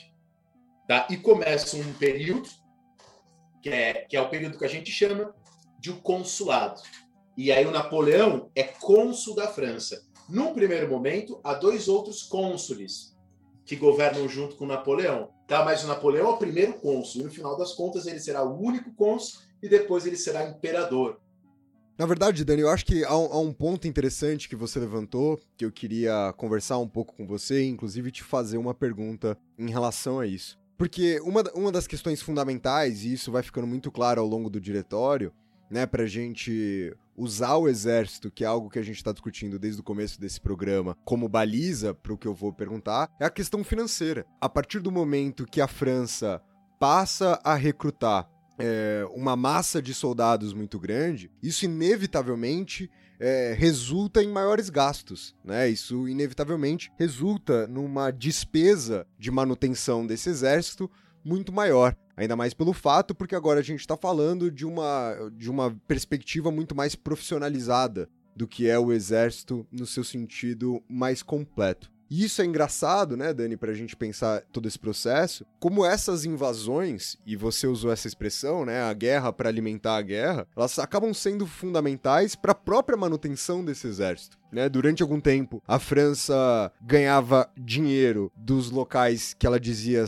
Tá? E começa um período, que é, que é o período que a gente chama de o consulado. E aí o Napoleão é cônsul da França. Num primeiro momento, há dois outros cônsules que governam junto com Napoleão. Tá? Mas o Napoleão é o primeiro cônsul. E no final das contas, ele será o único cônsul e depois ele será imperador. Na verdade, Dani, eu acho que há um, há um, ponto interessante que você levantou, que eu queria conversar um pouco com você, inclusive te fazer uma pergunta em relação a isso. Porque uma, uma das questões fundamentais, e isso vai ficando muito claro ao longo do diretório, né, pra gente usar o exército, que é algo que a gente está discutindo desde o começo desse programa, como baliza para o que eu vou perguntar, é a questão financeira. A partir do momento que a França passa a recrutar é, uma massa de soldados muito grande, isso inevitavelmente é, resulta em maiores gastos, né? Isso inevitavelmente resulta numa despesa de manutenção desse exército muito maior. Ainda mais pelo fato, porque agora a gente está falando de uma, de uma perspectiva muito mais profissionalizada do que é o exército no seu sentido mais completo. E isso é engraçado, né, Dani, pra gente pensar todo esse processo, como essas invasões, e você usou essa expressão, né, a guerra para alimentar a guerra, elas acabam sendo fundamentais para a própria manutenção desse exército. Né, durante algum tempo, a França ganhava dinheiro dos locais que ela dizia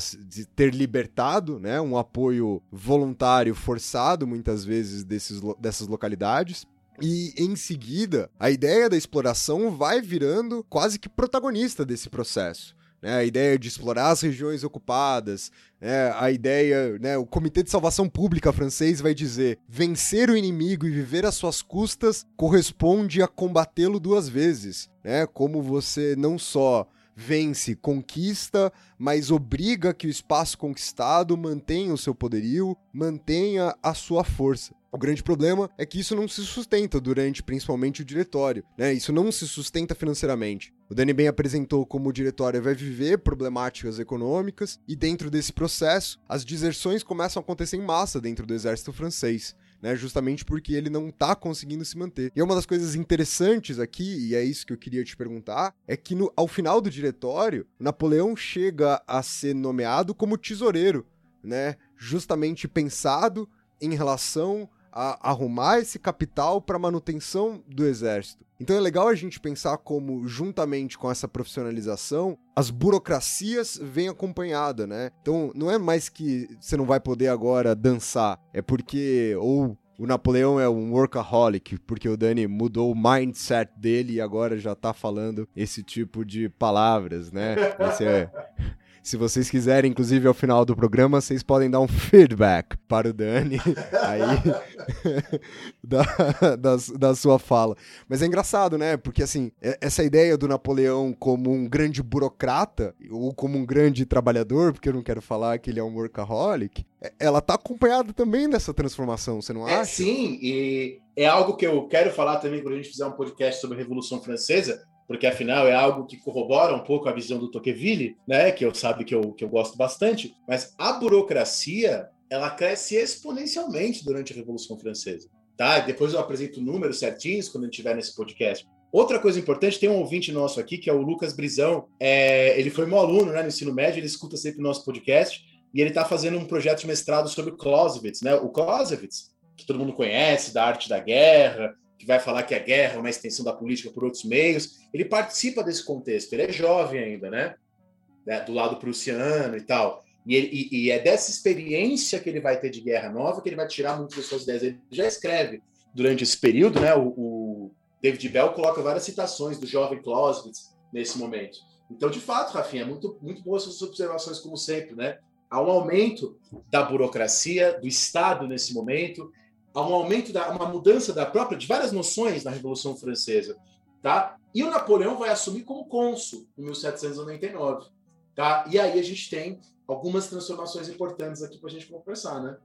ter libertado, né, um apoio voluntário forçado muitas vezes desses, dessas localidades. E em seguida, a ideia da exploração vai virando quase que protagonista desse processo. Né, a ideia de explorar as regiões ocupadas, né, a ideia, né, o Comitê de Salvação Pública francês vai dizer: vencer o inimigo e viver às suas custas corresponde a combatê-lo duas vezes, né? Como você não só vence, conquista, mas obriga que o espaço conquistado mantenha o seu poderio, mantenha a sua força. O grande problema é que isso não se sustenta durante principalmente o diretório, né? Isso não se sustenta financeiramente. O Dani bem apresentou como o diretório vai viver problemáticas econômicas e dentro desse processo, as deserções começam a acontecer em massa dentro do exército francês. Né, justamente porque ele não está conseguindo se manter. E uma das coisas interessantes aqui, e é isso que eu queria te perguntar, é que no, ao final do diretório, Napoleão chega a ser nomeado como tesoureiro, né? Justamente pensado em relação arrumar esse capital para manutenção do exército. Então é legal a gente pensar como, juntamente com essa profissionalização, as burocracias vêm acompanhada, né? Então não é mais que você não vai poder agora dançar, é porque ou o Napoleão é um workaholic, porque o Dani mudou o mindset dele e agora já tá falando esse tipo de palavras, né? Esse é se vocês quiserem, inclusive ao final do programa, vocês podem dar um feedback para o Dani <laughs> aí <laughs> da, da, da, sua fala. Mas é engraçado, né? Porque assim, é, essa ideia do Napoleão como um grande burocrata ou como um grande trabalhador, porque eu não quero falar que ele é um workaholic, é, ela tá acompanhada também dessa transformação, você não é, acha? Sim, e é algo que eu quero falar também quando a gente fizer um podcast sobre a Revolução Francesa, porque afinal é algo que corrobora um pouco a visão do Tocqueville, né, que eu sabe que eu, que eu gosto bastante, mas a burocracia, ela cresce exponencialmente durante a Revolução Francesa, tá? Depois eu apresento números certinhos quando a gente estiver nesse podcast. Outra coisa importante, tem um ouvinte nosso aqui, que é o Lucas Brizão, é, ele foi meu aluno né, no ensino médio, ele escuta sempre o nosso podcast, e ele está fazendo um projeto de mestrado sobre Clausewitz, né? O Clausewitz, que todo mundo conhece, da arte da guerra, que vai falar que a guerra é uma extensão da política por outros meios. Ele participa desse contexto, ele é jovem ainda, né? né? Do lado prussiano e tal. E, e, e, é dessa experiência que ele vai ter de guerra nova que ele vai tirar muitas das suas ideias. Ele já escreve durante esse período, né? O, o David Bell coloca várias citações do jovem Clausewitz nesse momento. Então, de fato, Rafinha, muito, muito boas suas observações, como sempre, né? Há um aumento da burocracia, do Estado nesse momento, a um aumento da uma mudança da própria de várias noções na Revolução Francesa, tá? E o Napoleão vai assumir como cônsul em 1799, tá? E aí a gente tem algumas transformações importantes aqui para a gente conversar, né?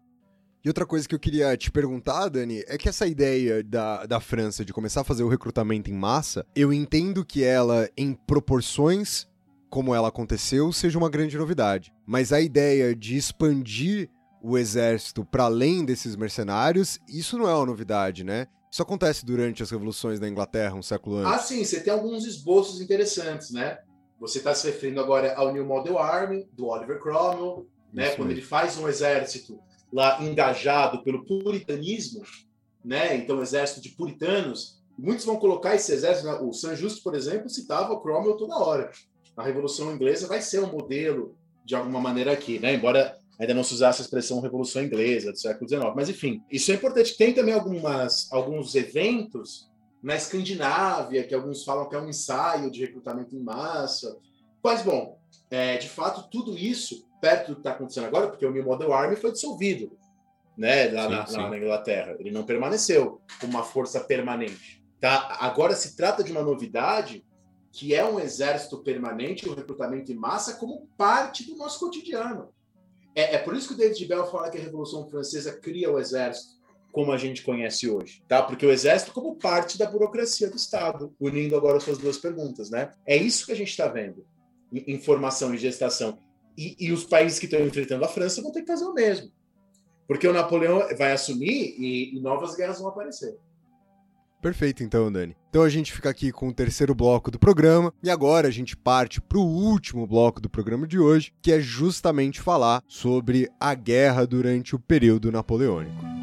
E outra coisa que eu queria te perguntar, Dani, é que essa ideia da, da França de começar a fazer o recrutamento em massa, eu entendo que ela, em proporções como ela aconteceu, seja uma grande novidade. Mas a ideia de expandir o exército para além desses mercenários, isso não é uma novidade, né? Isso acontece durante as revoluções da Inglaterra, um século antes. Ah, sim, você tem alguns esboços interessantes, né? Você está se referindo agora ao New Model Army, do Oliver Cromwell, né? Quando ele faz um exército lá engajado pelo puritanismo, né? Então, um exército de puritanos. Muitos vão colocar esse exército, né? o San Justo, por exemplo, citava o Cromwell toda hora. A Revolução Inglesa vai ser um modelo de alguma maneira aqui, né? Embora ainda não se usasse a expressão Revolução Inglesa do século XIX. Mas, enfim, isso é importante. Tem também algumas, alguns eventos na Escandinávia, que alguns falam que é um ensaio de recrutamento em massa. Mas, bom, é, de fato, tudo isso, perto do que está acontecendo agora, porque o New Model Army foi dissolvido né, lá, sim, na, sim. lá na Inglaterra. Ele não permaneceu como uma força permanente. Tá? Agora se trata de uma novidade que é um exército permanente, o um recrutamento em massa, como parte do nosso cotidiano. É, é, por isso que o David Bell fala que a Revolução Francesa cria o exército como a gente conhece hoje, tá? Porque o exército como parte da burocracia do Estado, unindo agora as suas duas perguntas, né? É isso que a gente está vendo, informação e gestação. E, e, os países que estão enfrentando a França vão ter que fazer o mesmo, porque o Napoleão vai assumir e, e novas guerras vão aparecer. Perfeito, então, Dani. Então a gente fica aqui com o terceiro bloco do programa e agora a gente parte para o último bloco do programa de hoje, que é justamente falar sobre a guerra durante o período napoleônico.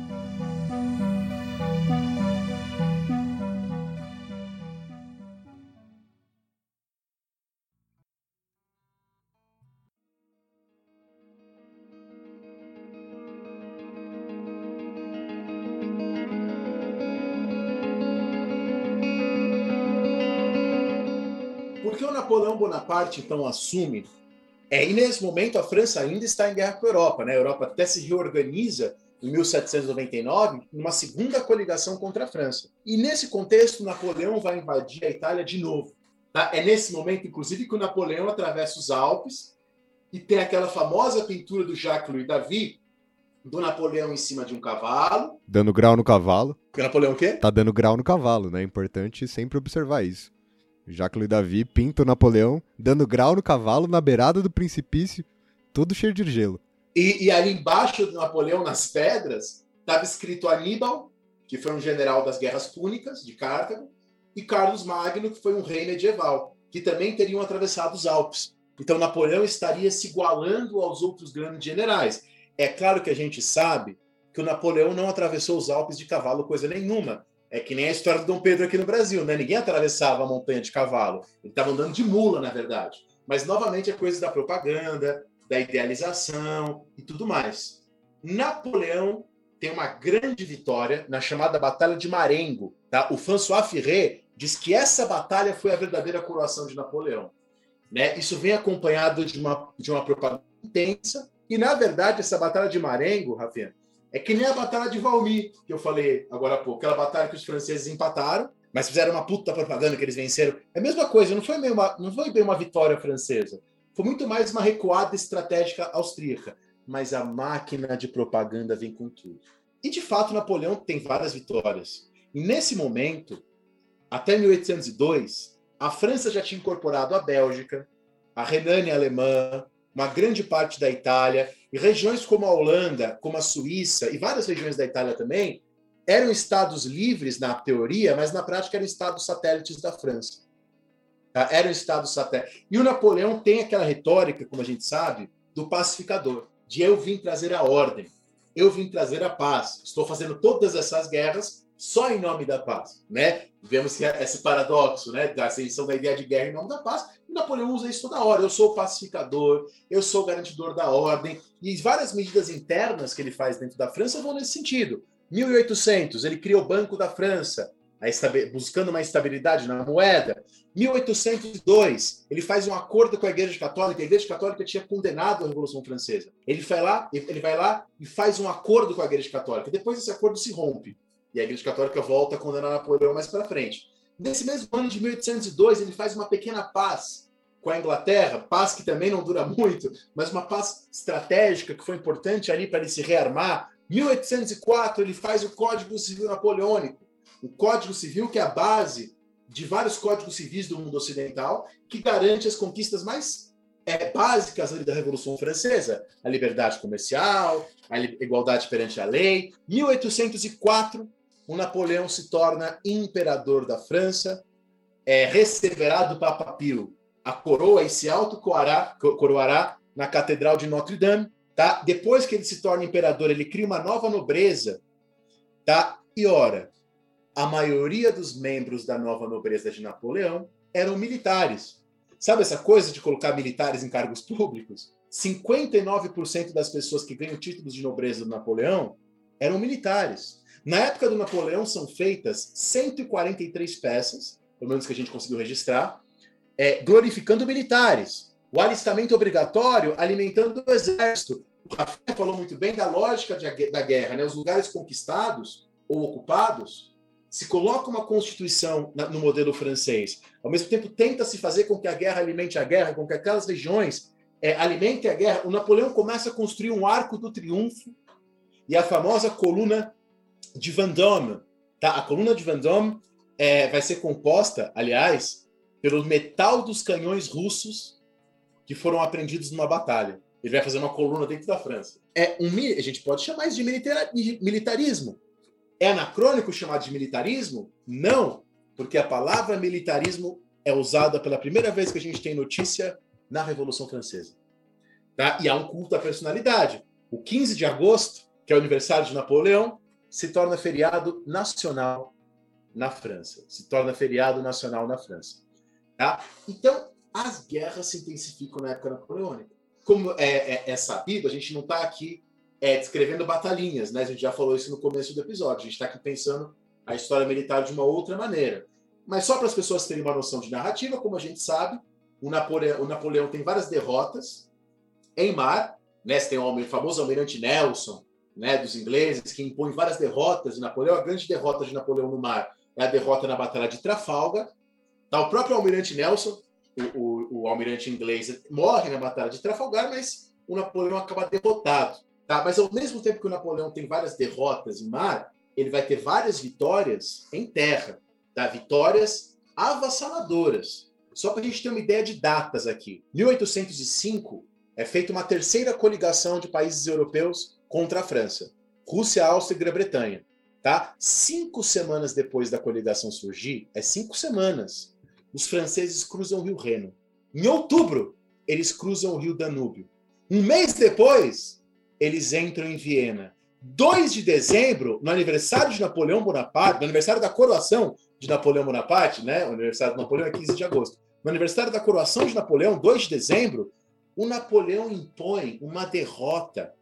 Bonaparte então assume, é, e nesse momento a França ainda está em guerra com a Europa, né? A Europa até se reorganiza em 1799 numa segunda coligação contra a França. E nesse contexto, Napoleão vai invadir a Itália de novo. Tá? É nesse momento, inclusive, que o Napoleão atravessa os Alpes e tem aquela famosa pintura do Jacques-Louis David do Napoleão em cima de um cavalo. Dando grau no cavalo. O Napoleão o quê? Tá dando grau no cavalo, né? É importante sempre observar isso. Jacques Davi pinta o Napoleão, dando grau no cavalo na beirada do precipício, todo cheio de gelo. E, e ali embaixo do Napoleão, nas pedras, estava escrito Aníbal, que foi um general das guerras púnicas de Cartago, e Carlos Magno, que foi um rei medieval, que também teriam atravessado os Alpes. Então Napoleão estaria se igualando aos outros grandes generais. É claro que a gente sabe que o Napoleão não atravessou os Alpes de cavalo coisa nenhuma. É que nem a história do Dom Pedro aqui no Brasil, né? Ninguém atravessava a montanha de cavalo. Ele estava andando de mula, na verdade. Mas, novamente, é coisa da propaganda, da idealização e tudo mais. Napoleão tem uma grande vitória na chamada Batalha de Marengo. Tá? O François Ferré diz que essa batalha foi a verdadeira coroação de Napoleão. Né? Isso vem acompanhado de uma, de uma propaganda intensa. E, na verdade, essa Batalha de Marengo, Rafinha, é que nem a Batalha de Valmy, que eu falei agora há pouco. Aquela batalha que os franceses empataram, mas fizeram uma puta propaganda que eles venceram. É a mesma coisa, não foi, meio uma, não foi bem uma vitória francesa. Foi muito mais uma recuada estratégica austríaca. Mas a máquina de propaganda vem com tudo. E, de fato, Napoleão tem várias vitórias. E, nesse momento, até 1802, a França já tinha incorporado a Bélgica, a Renânia alemã, uma grande parte da Itália, e regiões como a Holanda, como a Suíça e várias regiões da Itália também, eram estados livres na teoria, mas na prática eram estados satélites da França. Tá? Eram estados satélites. E o Napoleão tem aquela retórica, como a gente sabe, do pacificador, de eu vim trazer a ordem, eu vim trazer a paz. Estou fazendo todas essas guerras só em nome da paz, né? Vemos esse paradoxo, né, da ascensão da ideia de guerra em nome da paz. Napoleão usa isso toda hora. Eu sou o pacificador, eu sou o garantidor da ordem. E várias medidas internas que ele faz dentro da França vão nesse sentido. 1800, ele cria o Banco da França, buscando uma estabilidade na moeda. 1802, ele faz um acordo com a Igreja Católica. A Igreja Católica tinha condenado a Revolução Francesa. Ele vai lá, ele vai lá e faz um acordo com a Igreja Católica. Depois esse acordo se rompe. E a Igreja Católica volta a condenar Napoleão mais para frente. Nesse mesmo ano de 1802, ele faz uma pequena paz com a Inglaterra, paz que também não dura muito, mas uma paz estratégica que foi importante ali para ele se rearmar. 1804, ele faz o Código Civil Napoleônico, o Código Civil que é a base de vários códigos civis do mundo ocidental, que garante as conquistas mais é, básicas da Revolução Francesa, a liberdade comercial, a igualdade perante a lei. 1804, o Napoleão se torna imperador da França, é, receberá do Papa Pio a coroa e se autocoroará coroará na Catedral de Notre Dame. Tá? Depois que ele se torna imperador, ele cria uma nova nobreza. Tá? E ora, a maioria dos membros da nova nobreza de Napoleão eram militares. Sabe essa coisa de colocar militares em cargos públicos? 59% das pessoas que ganham títulos de nobreza do Napoleão eram militares. Na época do Napoleão são feitas 143 peças, pelo menos que a gente conseguiu registrar, é, glorificando militares. O alistamento obrigatório alimentando o exército. O Rafael falou muito bem da lógica de, da guerra. Né? Os lugares conquistados ou ocupados se coloca uma constituição no modelo francês. Ao mesmo tempo, tenta se fazer com que a guerra alimente a guerra, com que aquelas regiões é, alimentem a guerra. O Napoleão começa a construir um arco do triunfo e a famosa coluna de Vendôme. Tá? A coluna de Vendôme é, vai ser composta, aliás, pelo metal dos canhões russos que foram apreendidos numa batalha. Ele vai fazer uma coluna dentro da França. É um, a gente pode chamar isso de militarismo. É anacrônico chamar de militarismo? Não, porque a palavra militarismo é usada pela primeira vez que a gente tem notícia na Revolução Francesa. Tá? E há um culto à personalidade. O 15 de agosto, que é o aniversário de Napoleão, se torna feriado nacional na França. Se torna feriado nacional na França. Tá? Então, as guerras se intensificam na época napoleônica. Como é, é, é sabido, a gente não está aqui é, descrevendo batalhinhas, né? A gente já falou isso no começo do episódio. A gente está aqui pensando a história militar de uma outra maneira. Mas só para as pessoas terem uma noção de narrativa, como a gente sabe, o Napoleão, o Napoleão tem várias derrotas em mar, né? Você tem o famoso almirante Nelson, né, dos ingleses, que impõe várias derrotas de Napoleão. A grande derrota de Napoleão no mar é a derrota na Batalha de Trafalgar. Tá, o próprio almirante Nelson, o, o, o almirante inglês, morre na Batalha de Trafalgar, mas o Napoleão acaba derrotado. Tá? Mas ao mesmo tempo que o Napoleão tem várias derrotas em mar, ele vai ter várias vitórias em terra. Tá? Vitórias avassaladoras. Só para a gente ter uma ideia de datas aqui. 1805 é feita uma terceira coligação de países europeus contra a França. Rússia, Áustria e Grã-Bretanha. Tá? Cinco semanas depois da coligação surgir, é cinco semanas, os franceses cruzam o rio Reno. Em outubro, eles cruzam o rio Danúbio. Um mês depois, eles entram em Viena. 2 de dezembro, no aniversário de Napoleão Bonaparte, no aniversário da coroação de Napoleão Bonaparte, né? O aniversário de Napoleão é 15 de agosto. No aniversário da coroação de Napoleão, 2 de dezembro, o Napoleão impõe uma derrota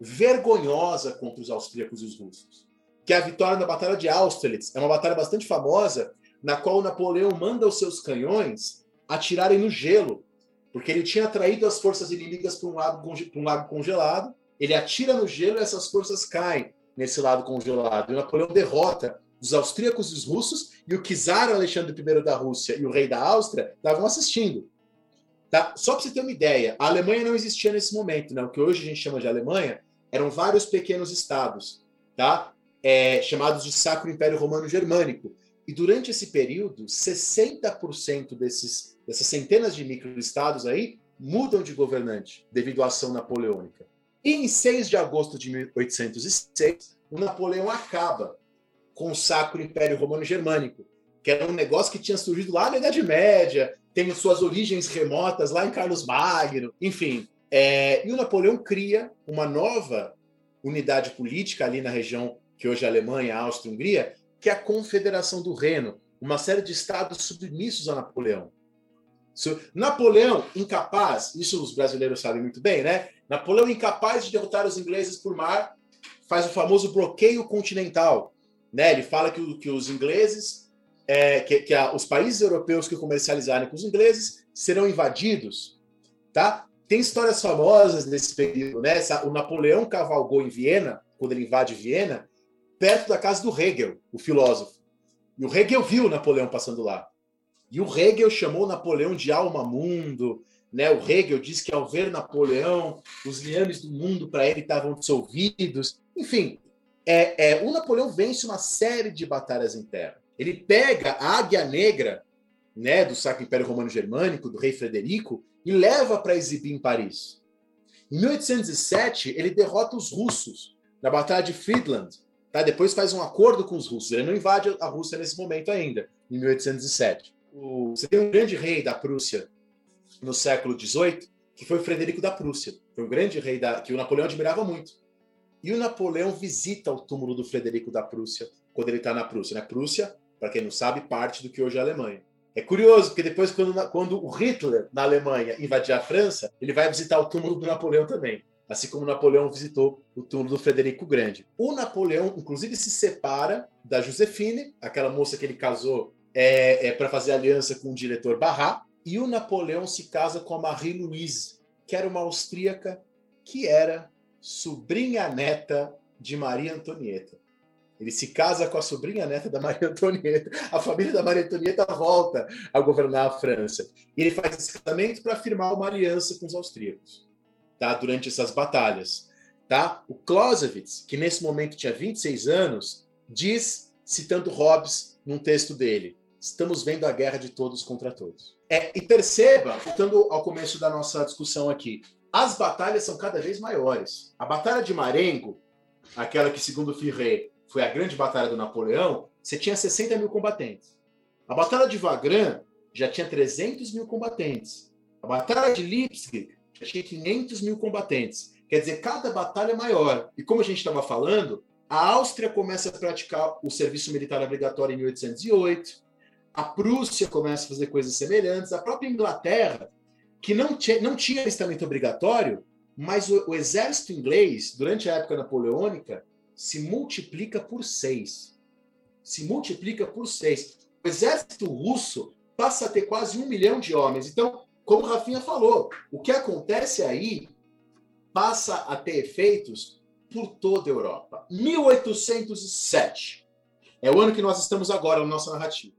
vergonhosa contra os austríacos e os russos, que é a vitória na Batalha de Austerlitz. É uma batalha bastante famosa, na qual Napoleão manda os seus canhões atirarem no gelo, porque ele tinha atraído as forças inimigas para um, lago, um lago congelado, ele atira no gelo e essas forças caem nesse lado congelado. E Napoleão derrota os austríacos e os russos, e o czar Alexandre I da Rússia e o rei da Áustria estavam assistindo. Tá? Só para você ter uma ideia, a Alemanha não existia nesse momento, né? o que hoje a gente chama de Alemanha, eram vários pequenos estados, tá? É, chamados de Sacro Império Romano Germânico. E durante esse período, 60% desses, dessas centenas de microestados aí mudam de governante devido à ação napoleônica. E em 6 de agosto de 1806, o Napoleão acaba com o Sacro Império Romano Germânico, que era um negócio que tinha surgido lá na Idade Média, tem suas origens remotas lá em Carlos Magno, enfim. É, e o Napoleão cria uma nova unidade política ali na região que hoje é a Alemanha, a Áustria a Hungria, que é a Confederação do Reno, uma série de estados submissos a Napoleão. Napoleão, incapaz, isso os brasileiros sabem muito bem, né? Napoleão, incapaz de derrotar os ingleses por mar, faz o famoso bloqueio continental. Né? Ele fala que, que os ingleses, é, que, que a, os países europeus que comercializarem com os ingleses serão invadidos. Tá? Tem histórias famosas nesse período, né? O Napoleão cavalgou em Viena, quando ele invade Viena, perto da casa do Hegel, o filósofo. E o Hegel viu Napoleão passando lá. E o Hegel chamou Napoleão de alma mundo. Né? O Hegel diz que ao ver Napoleão, os liames do mundo para ele estavam dissolvidos. Enfim, é, é, o Napoleão vence uma série de batalhas em terra. Ele pega a Águia Negra né, do Sacro Império Romano Germânico, do rei Frederico, e leva para exibir em Paris. Em 1807, ele derrota os russos na Batalha de Friedland. Tá? Depois faz um acordo com os russos. Ele não invade a Rússia nesse momento ainda, em 1807. O... Você tem um grande rei da Prússia no século XVIII, que foi o Frederico da Prússia. Foi um grande rei da... que o Napoleão admirava muito. E o Napoleão visita o túmulo do Frederico da Prússia quando ele está na Prússia. Né? Prússia, para quem não sabe, parte do que hoje é a Alemanha. É curioso, porque depois, quando, quando o Hitler, na Alemanha, invadir a França, ele vai visitar o túmulo do Napoleão também. Assim como Napoleão visitou o túmulo do Frederico Grande. O Napoleão, inclusive, se separa da Josefine, aquela moça que ele casou é, é para fazer aliança com o diretor Barrat, e o Napoleão se casa com a Marie-Louise, que era uma austríaca que era sobrinha neta de Maria Antonieta. Ele se casa com a sobrinha neta da Maria Antonieta. A família da Maria Antonieta volta a governar a França. E ele faz esse casamento para firmar uma aliança com os austríacos, tá? Durante essas batalhas, tá? O Clausewitz, que nesse momento tinha 26 anos, diz, citando Hobbes num texto dele: estamos vendo a guerra de todos contra todos. É, e perceba, voltando ao começo da nossa discussão aqui, as batalhas são cada vez maiores. A Batalha de Marengo, aquela que, segundo Firret, foi a grande batalha do Napoleão, você tinha 60 mil combatentes. A Batalha de Wagram já tinha 300 mil combatentes. A Batalha de Leipzig já tinha 500 mil combatentes. Quer dizer, cada batalha é maior. E como a gente estava falando, a Áustria começa a praticar o serviço militar obrigatório em 1808. A Prússia começa a fazer coisas semelhantes. A própria Inglaterra, que não, tinha, não tinha alistamento obrigatório, mas o, o, exército inglês, durante a época napoleônica, se multiplica por seis. Se multiplica por seis. O exército russo passa a ter quase um milhão de homens. Então, como Rafinha falou, o que acontece aí passa a ter efeitos por toda a Europa. 1807 é o ano que nós estamos agora na nossa narrativa.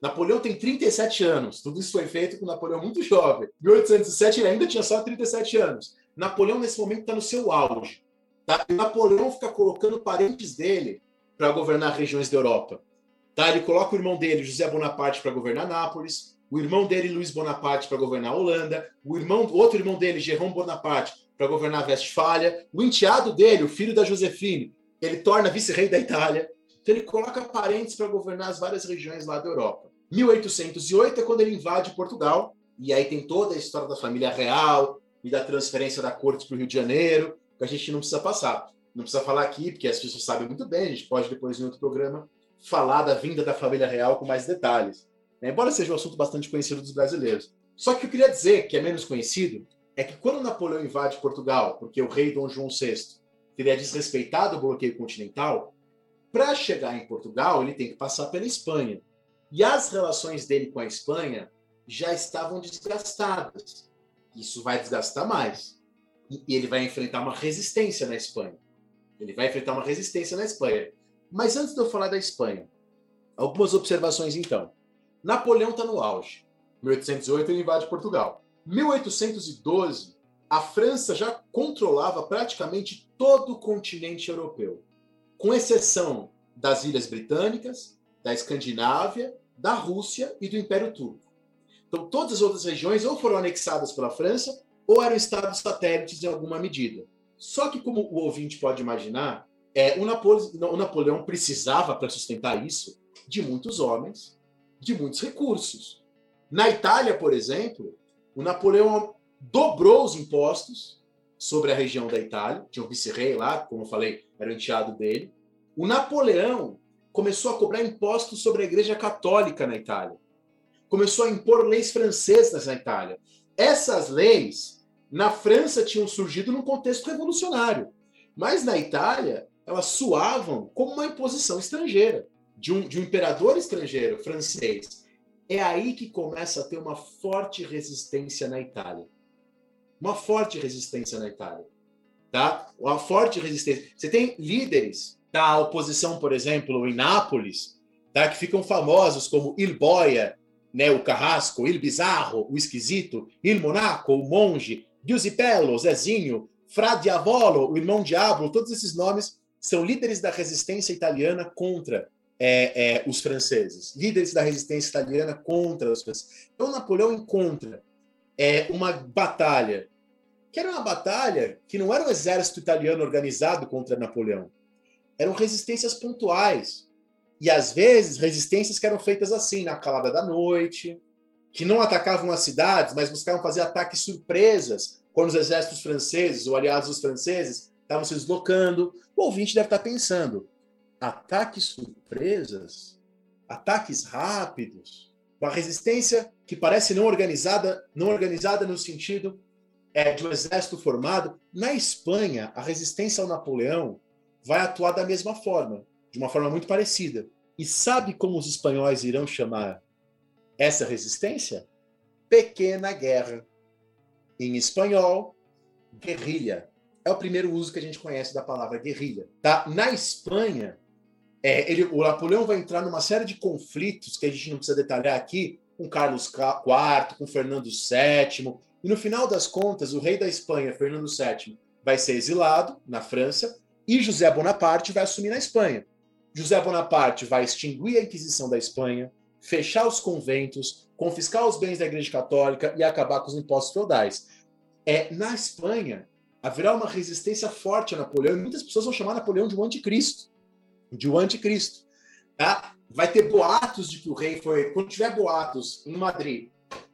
Napoleão tem 37 anos. Tudo isso foi feito com Napoleão muito jovem. 1807 ele ainda tinha só 37 anos. Napoleão, nesse momento, está no seu auge. Tá? Napoleão fica colocando parentes dele para governar regiões da Europa. Tá? Ele coloca o irmão dele, José Bonaparte, para governar Nápoles, o irmão dele, Luiz Bonaparte, para governar a Holanda, o irmão, outro irmão dele, Jerome Bonaparte, para governar a Westfália, o enteado dele, o filho da Josefine, ele torna vice-rei da Itália. Então ele coloca parentes para governar as várias regiões lá da Europa. 1808 é quando ele invade Portugal, e aí tem toda a história da família real e da transferência da corte para o Rio de Janeiro, que a gente não precisa passar. Não precisa falar aqui, porque as pessoas sabem muito bem, a gente pode depois em outro programa falar da vinda da família real com mais detalhes. Né? Embora seja um assunto bastante conhecido dos brasileiros. Só que eu queria dizer, que é menos conhecido, é que quando Napoleão invade Portugal, porque o rei Dom João VI teria desrespeitado o bloqueio continental, para chegar em Portugal, ele tem que passar pela Espanha. E as relações dele com a Espanha já estavam desgastadas. Isso vai desgastar mais. E ele vai enfrentar uma resistência na Espanha. Ele vai enfrentar uma resistência na Espanha. Mas antes de eu falar da Espanha, algumas observações então. Napoleão está no auge. 1808 ele invade Portugal. 1812 a França já controlava praticamente todo o continente europeu, com exceção das Ilhas Britânicas, da Escandinávia, da Rússia e do Império Turco. Então, todas as outras regiões ou foram anexadas pela França ou eram estados satélites em alguma medida. Só que, como o ouvinte pode imaginar, é, o, Napoleão, o Napoleão precisava, para sustentar isso, de muitos homens, de muitos recursos. Na Itália, por exemplo, o Napoleão dobrou os impostos sobre a região da Itália, tinha um vice-rei lá, como eu falei, era o enteado dele. O Napoleão começou a cobrar impostos sobre a Igreja Católica na Itália. Começou a impor leis francesas na Itália. Essas leis, na França, tinham surgido num contexto revolucionário. Mas na Itália, elas soavam como uma imposição estrangeira, de um, de um imperador estrangeiro, francês. É aí que começa a ter uma forte resistência na Itália. Uma forte resistência na Itália. Tá? Uma forte resistência. Você tem líderes da oposição, por exemplo, em Nápoles, tá? que ficam famosos como Il Boia, né? o Carrasco, Il Bizarro, o Esquisito, Il Monaco, o Monge, Giuseppello, Zezinho, Fra Diavolo, o Irmão Diablo, todos esses nomes são líderes da resistência italiana contra é, é, os franceses, líderes da resistência italiana contra os franceses. Então, Napoleão encontra é, uma batalha, que era uma batalha que não era um exército italiano organizado contra Napoleão, eram resistências pontuais. E às vezes resistências que eram feitas assim, na calada da noite, que não atacavam as cidades, mas buscavam fazer ataques surpresas quando os exércitos franceses ou aliados dos franceses estavam se deslocando. O ouvinte deve estar pensando: ataques surpresas, ataques rápidos, uma resistência que parece não organizada, não organizada no sentido é, de um exército formado. Na Espanha, a resistência ao Napoleão vai atuar da mesma forma, de uma forma muito parecida. E sabe como os espanhóis irão chamar essa resistência? Pequena guerra. Em espanhol, guerrilha é o primeiro uso que a gente conhece da palavra guerrilha. Tá? Na Espanha, é, ele, o Napoleão vai entrar numa série de conflitos que a gente não precisa detalhar aqui, com Carlos IV, com Fernando VII, e no final das contas, o rei da Espanha, Fernando VII, vai ser exilado na França e José Bonaparte vai assumir na Espanha. José Bonaparte vai extinguir a Inquisição da Espanha, fechar os conventos, confiscar os bens da Igreja Católica e acabar com os impostos feudais. É, na Espanha, haverá uma resistência forte a Napoleão, e muitas pessoas vão chamar Napoleão de um anticristo. De um anticristo. Tá? Vai ter boatos de que o rei foi. Quando tiver boatos em Madrid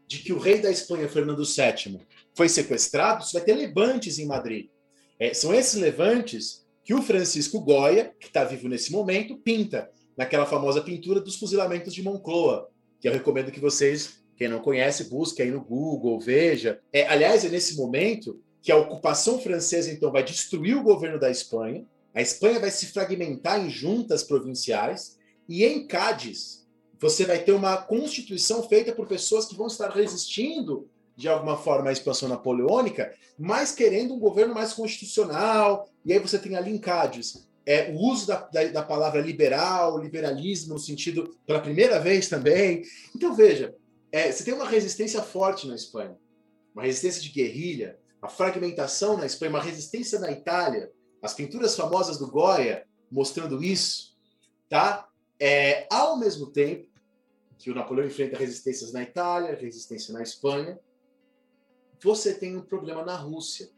de que o rei da Espanha, Fernando VII, foi sequestrado, vai ter levantes em Madrid. É, são esses levantes que o Francisco Goya, que está vivo nesse momento, pinta naquela famosa pintura dos fuzilamentos de Moncloa, que eu recomendo que vocês, quem não conhece, busquem aí no Google, veja. É, aliás, é nesse momento que a ocupação francesa então vai destruir o governo da Espanha, a Espanha vai se fragmentar em juntas provinciais e em Cádiz você vai ter uma constituição feita por pessoas que vão estar resistindo de alguma forma à expansão napoleônica, mas querendo um governo mais constitucional. E aí você tem ali Cádiz é, o uso da, da, da, palavra liberal, liberalismo, no sentido, pela primeira vez também. Então, veja, é, você tem uma resistência forte na Espanha, uma resistência de guerrilha, a fragmentação na Espanha, uma resistência na Itália, as pinturas famosas do Goya mostrando isso, tá? É, ao mesmo tempo que o Napoleão enfrenta resistências na Itália, resistência na Espanha, você tem um problema na Rússia.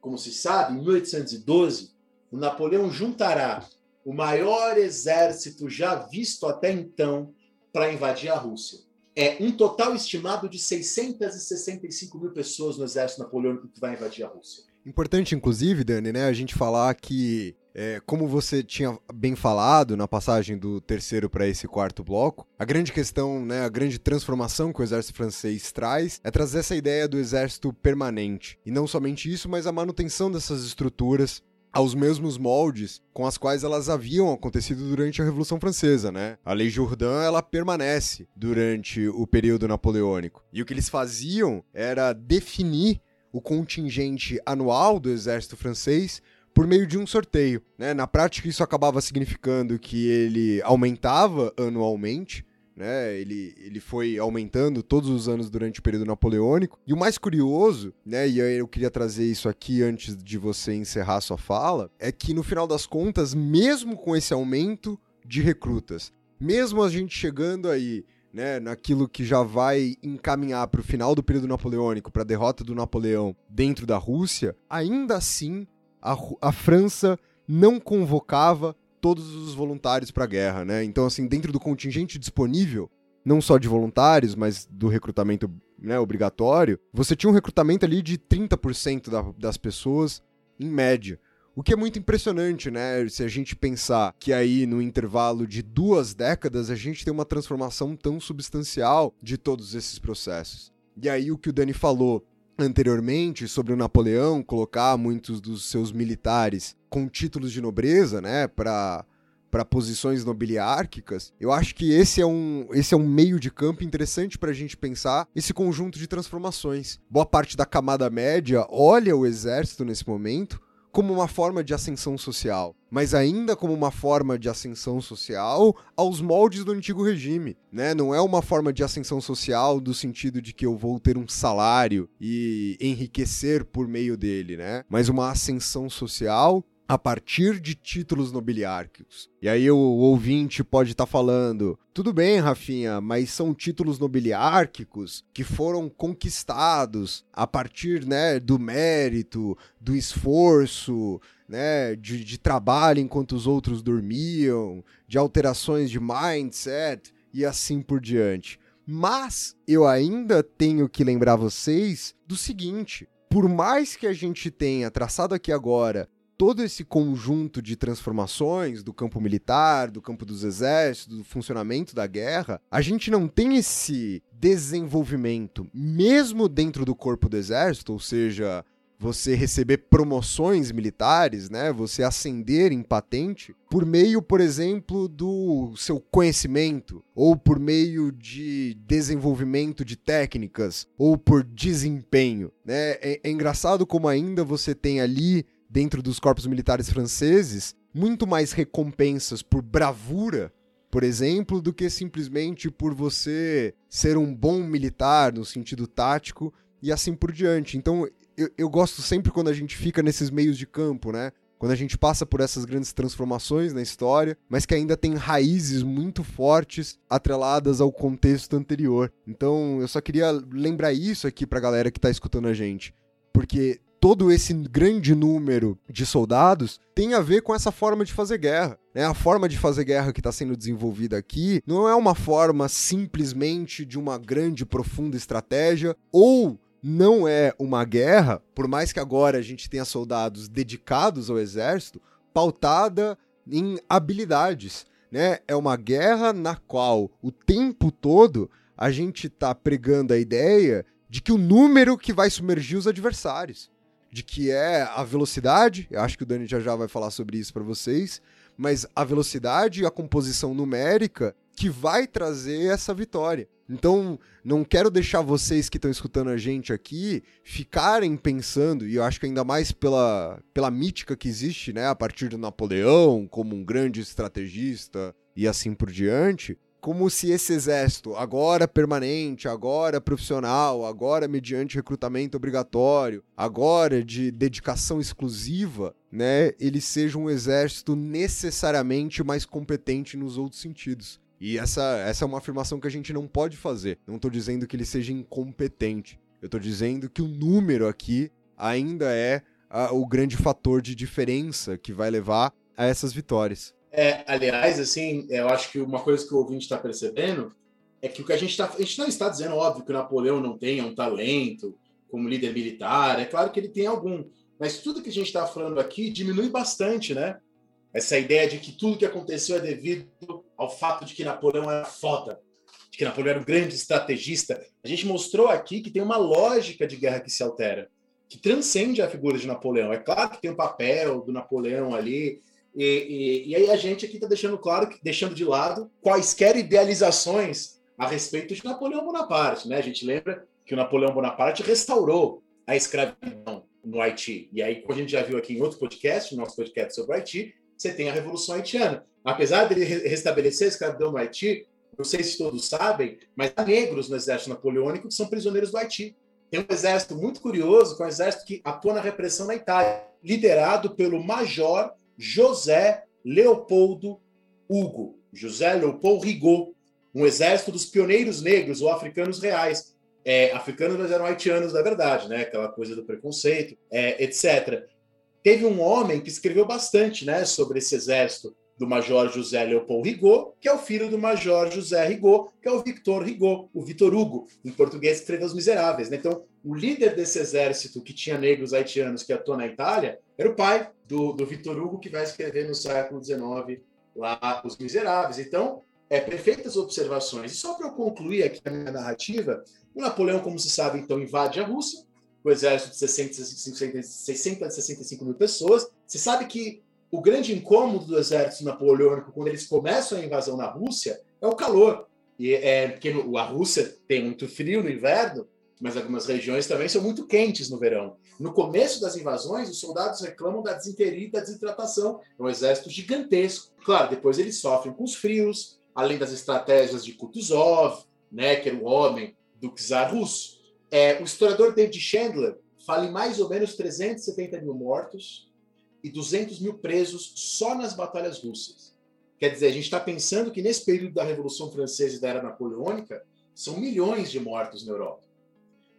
Como se sabe, em 1812, o Napoleão juntará o maior exército já visto até então para invadir a Rússia. É um total estimado de 665 mil pessoas no exército napoleônico que vai invadir a Rússia. Importante, inclusive, Dani, né, a gente falar que é, como você tinha bem falado na passagem do terceiro para esse quarto bloco, a grande questão, né, a grande transformação que o exército francês traz é trazer essa ideia do exército permanente. E não somente isso, mas a manutenção dessas estruturas aos mesmos moldes com as quais elas haviam acontecido durante a Revolução Francesa, né? A Lei Jourdan, ela permanece durante o período napoleônico. E o que eles faziam era definir o contingente anual do exército francês por meio de um sorteio. Né? Na prática, isso acabava significando que ele aumentava anualmente, né? Ele, ele foi aumentando todos os anos durante o período napoleônico. E o mais curioso, né? E eu queria trazer isso aqui antes de você encerrar sua fala, é que no final das contas, mesmo com esse aumento de recrutas, mesmo a gente chegando aí né, naquilo que já vai encaminhar para o final do período napoleônico, para a derrota do Napoleão dentro da Rússia, ainda assim a, a França não convocava todos os voluntários para a guerra, né? Então, assim, dentro do contingente disponível, não só de voluntários, mas do recrutamento né, obrigatório, você tinha um recrutamento ali de 30% da, das pessoas, em média. O que é muito impressionante, né? Se a gente pensar que aí no intervalo de duas décadas a gente tem uma transformação tão substancial de todos esses processos. E aí o que o Dani falou anteriormente sobre o Napoleão colocar muitos dos seus militares com títulos de nobreza, né, para para posições nobiliárquicas, eu acho que esse é um, esse é um meio de campo interessante para a gente pensar esse conjunto de transformações. Boa parte da camada média olha o exército nesse momento como uma forma de ascensão social, mas ainda como uma forma de ascensão social aos moldes do antigo regime, né? Não é uma forma de ascensão social do sentido de que eu vou ter um salário e enriquecer por meio dele, né? Mas uma ascensão social a partir de títulos nobiliárquicos. E aí o ouvinte pode estar tá falando: tudo bem, Rafinha, mas são títulos nobiliárquicos que foram conquistados a partir né, do mérito, do esforço, né, de, de trabalho enquanto os outros dormiam, de alterações de mindset e assim por diante. Mas eu ainda tenho que lembrar vocês do seguinte: por mais que a gente tenha traçado aqui agora todo esse conjunto de transformações do campo militar, do campo dos exércitos, do funcionamento da guerra, a gente não tem esse desenvolvimento, mesmo dentro do corpo do exército, ou seja, você receber promoções militares, né? Você ascender em patente por meio, por exemplo, do seu conhecimento ou por meio de desenvolvimento de técnicas ou por desempenho, né? É, é engraçado como ainda você tem ali dentro dos corpos militares franceses muito mais recompensas por bravura, por exemplo, do que simplesmente por você ser um bom militar no sentido tático e assim por diante. Então, eu, eu gosto sempre quando a gente fica nesses meios de campo, né? quando a gente passa por essas grandes transformações na história, mas que ainda tem raízes muito fortes atreladas ao contexto anterior. Então, eu só queria lembrar isso aqui pra galera que tá escutando a gente, porque todo esse grande número de soldados tem a ver com essa forma de fazer guerra. Né? A forma de fazer guerra que está sendo desenvolvida aqui não é uma forma simplesmente de uma grande, profunda estratégia ou não é uma guerra, por mais que agora a gente tenha soldados dedicados ao exército, pautada em habilidades. Né? É uma guerra na qual o tempo todo a gente está pregando a ideia de que o número que vai submergir os adversários de que é a velocidade, eu acho que o Dani já já vai falar sobre isso para vocês, mas a velocidade e a composição numérica que vai trazer essa vitória. Então, não quero deixar vocês que estão escutando a gente aqui ficarem pensando, e eu acho que ainda mais pela, pela mítica que existe, né, a partir do Napoleão como um grande estrategista e assim por diante, como se esse exército, agora permanente, agora profissional, agora mediante recrutamento obrigatório, agora de dedicação exclusiva, né, ele seja um exército necessariamente mais competente nos outros sentidos. E essa, essa é uma afirmação que a gente não pode fazer. Não estou dizendo que ele seja incompetente. Eu estou dizendo que o número aqui ainda é a, o grande fator de diferença que vai levar a essas vitórias. É, aliás, assim, eu acho que uma coisa que o ouvinte está percebendo é que o que a gente está. A gente não está dizendo, óbvio, que o Napoleão não tenha um talento como líder militar, é claro que ele tem algum. Mas tudo que a gente está falando aqui diminui bastante, né? Essa ideia de que tudo que aconteceu é devido ao fato de que Napoleão era foda, de que Napoleão era um grande estrategista. A gente mostrou aqui que tem uma lógica de guerra que se altera, que transcende a figura de Napoleão. É claro que tem o um papel do Napoleão ali, e, e, e aí a gente aqui está deixando claro, que, deixando de lado quaisquer idealizações a respeito de Napoleão Bonaparte. Né? A gente lembra que o Napoleão Bonaparte restaurou a escravidão no Haiti. E aí, como a gente já viu aqui em outro podcast, no nosso podcast sobre o Haiti, você tem a Revolução Haitiana. Apesar dele restabelecer a escravidão no Haiti, não sei se todos sabem, mas há negros no exército napoleônico que são prisioneiros do Haiti. Tem um exército muito curioso, que é um exército que atua na repressão na Itália, liderado pelo major José Leopoldo Hugo, José Leopoldo Rigaud, um exército dos pioneiros negros ou africanos reais. É, africanos, mas eram haitianos da verdade, né? Aquela coisa do preconceito, é, etc. Teve um homem que escreveu bastante, né, sobre esse exército do Major José Leopoldo Rigaud, que é o filho do Major José Rigaud, que é o Victor Rigaud, o Vitor Hugo, em português escreveu Os Miseráveis. Né? Então, o líder desse exército que tinha negros haitianos que atuou na Itália era o pai do, do Vitor Hugo, que vai escrever no século XIX lá Os Miseráveis. Então, é, perfeitas observações. E só para eu concluir aqui a minha narrativa, o Napoleão, como se sabe, então invade a Rússia, o exército de 665, 665 mil pessoas. Você sabe que o grande incômodo do exército napoleônico quando eles começam a invasão na Rússia é o calor. E é porque a Rússia tem muito frio no inverno, mas algumas regiões também são muito quentes no verão. No começo das invasões, os soldados reclamam da desinteria e da desidratação. É um exército gigantesco. Claro, depois eles sofrem com os frios, além das estratégias de Kutuzov, né, que era o homem do czar russo. É, o historiador David Chandler fala em mais ou menos 370 mil mortos, e 200 mil presos só nas batalhas russas. Quer dizer, a gente está pensando que nesse período da Revolução Francesa e da Era Napoleônica, são milhões de mortos na Europa.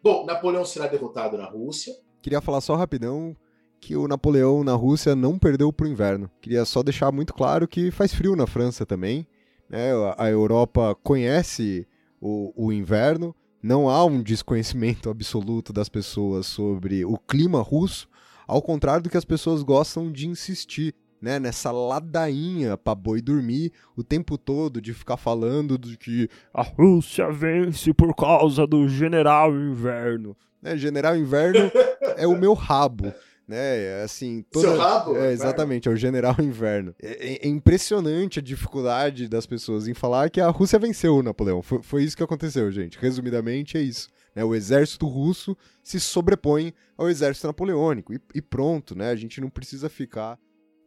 Bom, Napoleão será derrotado na Rússia. Queria falar só rapidão que o Napoleão na Rússia não perdeu para o inverno. Queria só deixar muito claro que faz frio na França também. Né? A Europa conhece o, o inverno, não há um desconhecimento <laughs> absoluto das pessoas sobre o clima russo. Ao contrário do que as pessoas gostam de insistir, né, nessa ladainha pra boi dormir o tempo todo, de ficar falando de que a Rússia vence por causa do General Inverno. Né, General Inverno <laughs> é o meu rabo. Né, assim, toda... Seu rabo? É, exatamente, é o General Inverno. É, é, impressionante a dificuldade das pessoas em falar que a Rússia venceu o Napoleão. Foi, foi isso que aconteceu, gente. Resumidamente, é isso. Né? O exército russo se sobrepõe ao exército napoleônico. E, e pronto, né? A gente não precisa ficar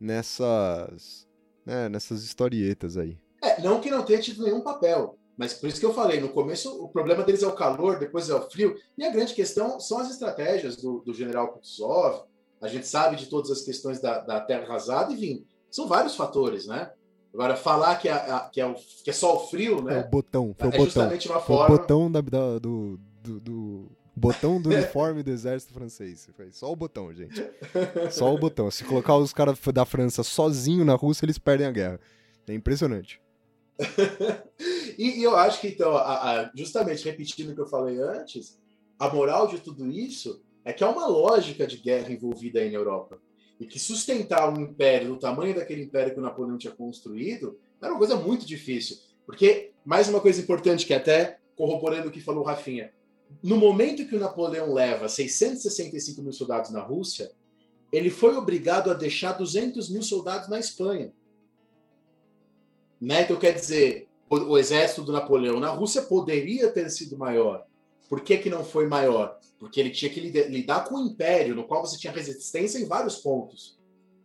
nessas, né, nessas historietas aí. É, não que não tenha tido nenhum papel. Mas por isso que eu falei, no começo o problema deles é o calor, depois é o frio. E a grande questão são as estratégias do, do general Kutuzov, A gente sabe de todas as questões da, da terra arrasada, enfim, são vários fatores, né? Agora, falar que, a, a, que, é, o, que é só o frio, É né? o botão, foi o É botão. justamente uma Foi o forma. botão da, da- do, do, do- Botão do uniforme do exército francês. Só o botão, gente. Só o botão. Se colocar os caras da França sozinho na Rússia, eles perdem a guerra. É impressionante. <laughs> E, e eu acho que, então, a- a- justamente repetindo o que eu falei antes, a moral de tudo isso é que há uma lógica de guerra envolvida aí na Europa. E que sustentar um império do tamanho daquele império que o Napoleão tinha construído era uma coisa muito difícil. Porque, mais uma coisa importante, que até corroborando o que falou o Rafinha, no momento que o Napoleão leva 665 mil soldados na Rússia, ele foi obrigado a deixar 200 mil soldados na Espanha. Né? Então, quer dizer, o, o exército do Napoleão na Rússia poderia ter sido maior. Por que, que não foi maior? Porque ele tinha que lida- lidar com o império, no qual você tinha resistência em vários pontos.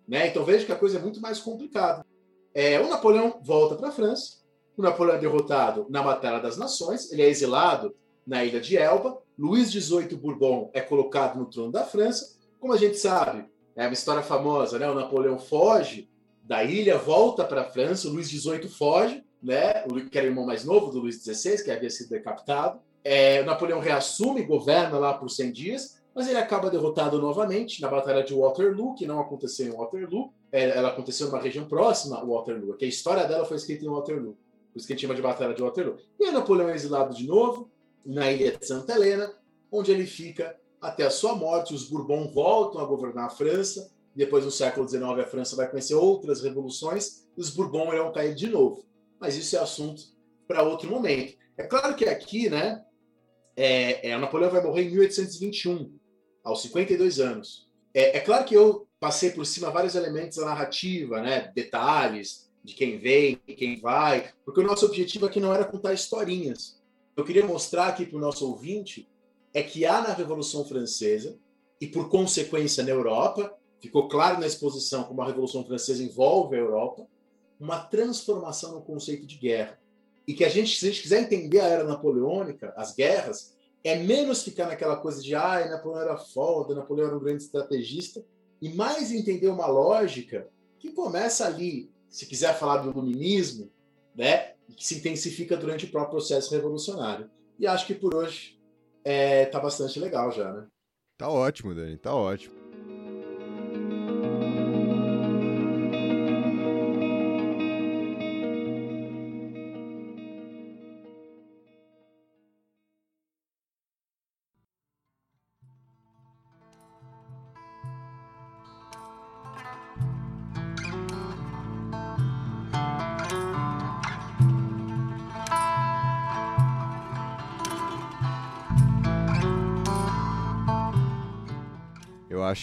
Né? Então veja que a coisa é muito mais complicada. É, o Napoleão volta para a França, o Napoleão é derrotado na Batalha das Nações, ele é exilado na ilha de Elba, Luís XVIII Bourbon é colocado no trono da França. Como a gente sabe, é uma história famosa, né? O Napoleão foge da ilha, volta para a França, o Luís XVIII foge, né? O que era o irmão mais novo do Luís XVI, que havia sido decapitado. É, o Napoleão reassume, governa lá por 100 dias, mas ele acaba derrotado novamente na Batalha de Waterloo, que não aconteceu em Waterloo, é, ela aconteceu numa região próxima a Waterloo, que a história dela foi escrita em Waterloo, por isso que a gente chama de Batalha de Waterloo. E aí Napoleão é exilado de novo, na ilha de Santa Helena, onde ele fica até a sua morte. Os Bourbon voltam a governar a França, depois no século XIX a França vai conhecer outras revoluções, e os Bourbon irão cair de novo. Mas isso é assunto para outro momento. É claro que aqui, né, é, é, Napoleão vai morrer em 1821, aos 52 anos. É, é claro que eu passei por cima vários elementos da narrativa, né, detalhes de quem vem, quem vai, porque o nosso objetivo aqui não era contar historinhas. Eu queria mostrar aqui para o nosso ouvinte é que há na Revolução Francesa, e por consequência na Europa, ficou claro na exposição como a Revolução Francesa envolve a Europa, uma transformação no conceito de guerra. E que a gente, se a gente quiser entender a era napoleônica, as guerras, é menos ficar naquela coisa de ai, Napoleão era foda, Napoleão era um grande estrategista, e mais entender uma lógica que começa ali, se quiser falar do iluminismo, né, e que se intensifica durante o próprio processo revolucionário. E acho que por hoje é, tá bastante legal já, né? Tá ótimo, Dani, tá ótimo.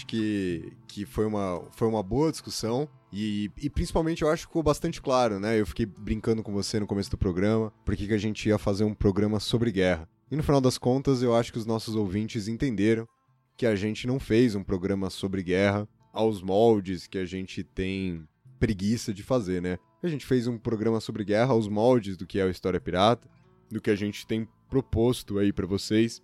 Acho que, que foi, uma, foi uma boa discussão e, e principalmente eu acho que ficou bastante claro, né? Eu fiquei brincando com você no começo do programa, porque que a gente ia fazer um programa sobre guerra. E no final das contas, eu acho que os nossos ouvintes entenderam que a gente não fez um programa sobre guerra aos moldes que a gente tem preguiça de fazer, né? A gente fez um programa sobre guerra aos moldes do que é o História Pirata, do que a gente tem proposto aí pra vocês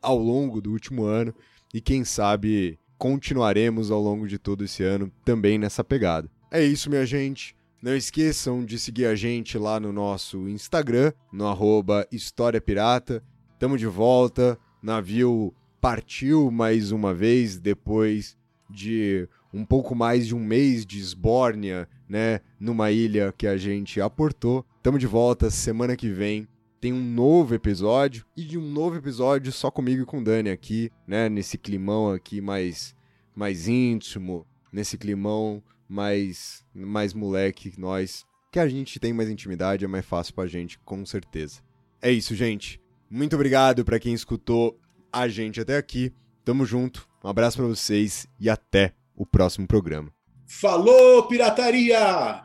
ao longo do último ano e quem sabe continuaremos ao longo de todo esse ano também nessa pegada. É isso, minha gente. Não esqueçam de seguir a gente lá no nosso Instagram, no arroba História Pirata. Tamo de volta. Navio partiu mais uma vez depois de um pouco mais de um mês de esbórnia, né? Numa ilha que a gente aportou. Tamo de volta semana que vem tem um novo episódio e de um novo episódio só comigo e com o Dani aqui, né, nesse climão aqui mais mais íntimo, nesse climão mais mais moleque que nós, que a gente tem mais intimidade, é mais fácil pra gente, com certeza. É isso, gente. Muito obrigado pra quem escutou a gente até aqui. Tamo junto. Um abraço pra vocês e até o próximo programa. Falou, pirataria!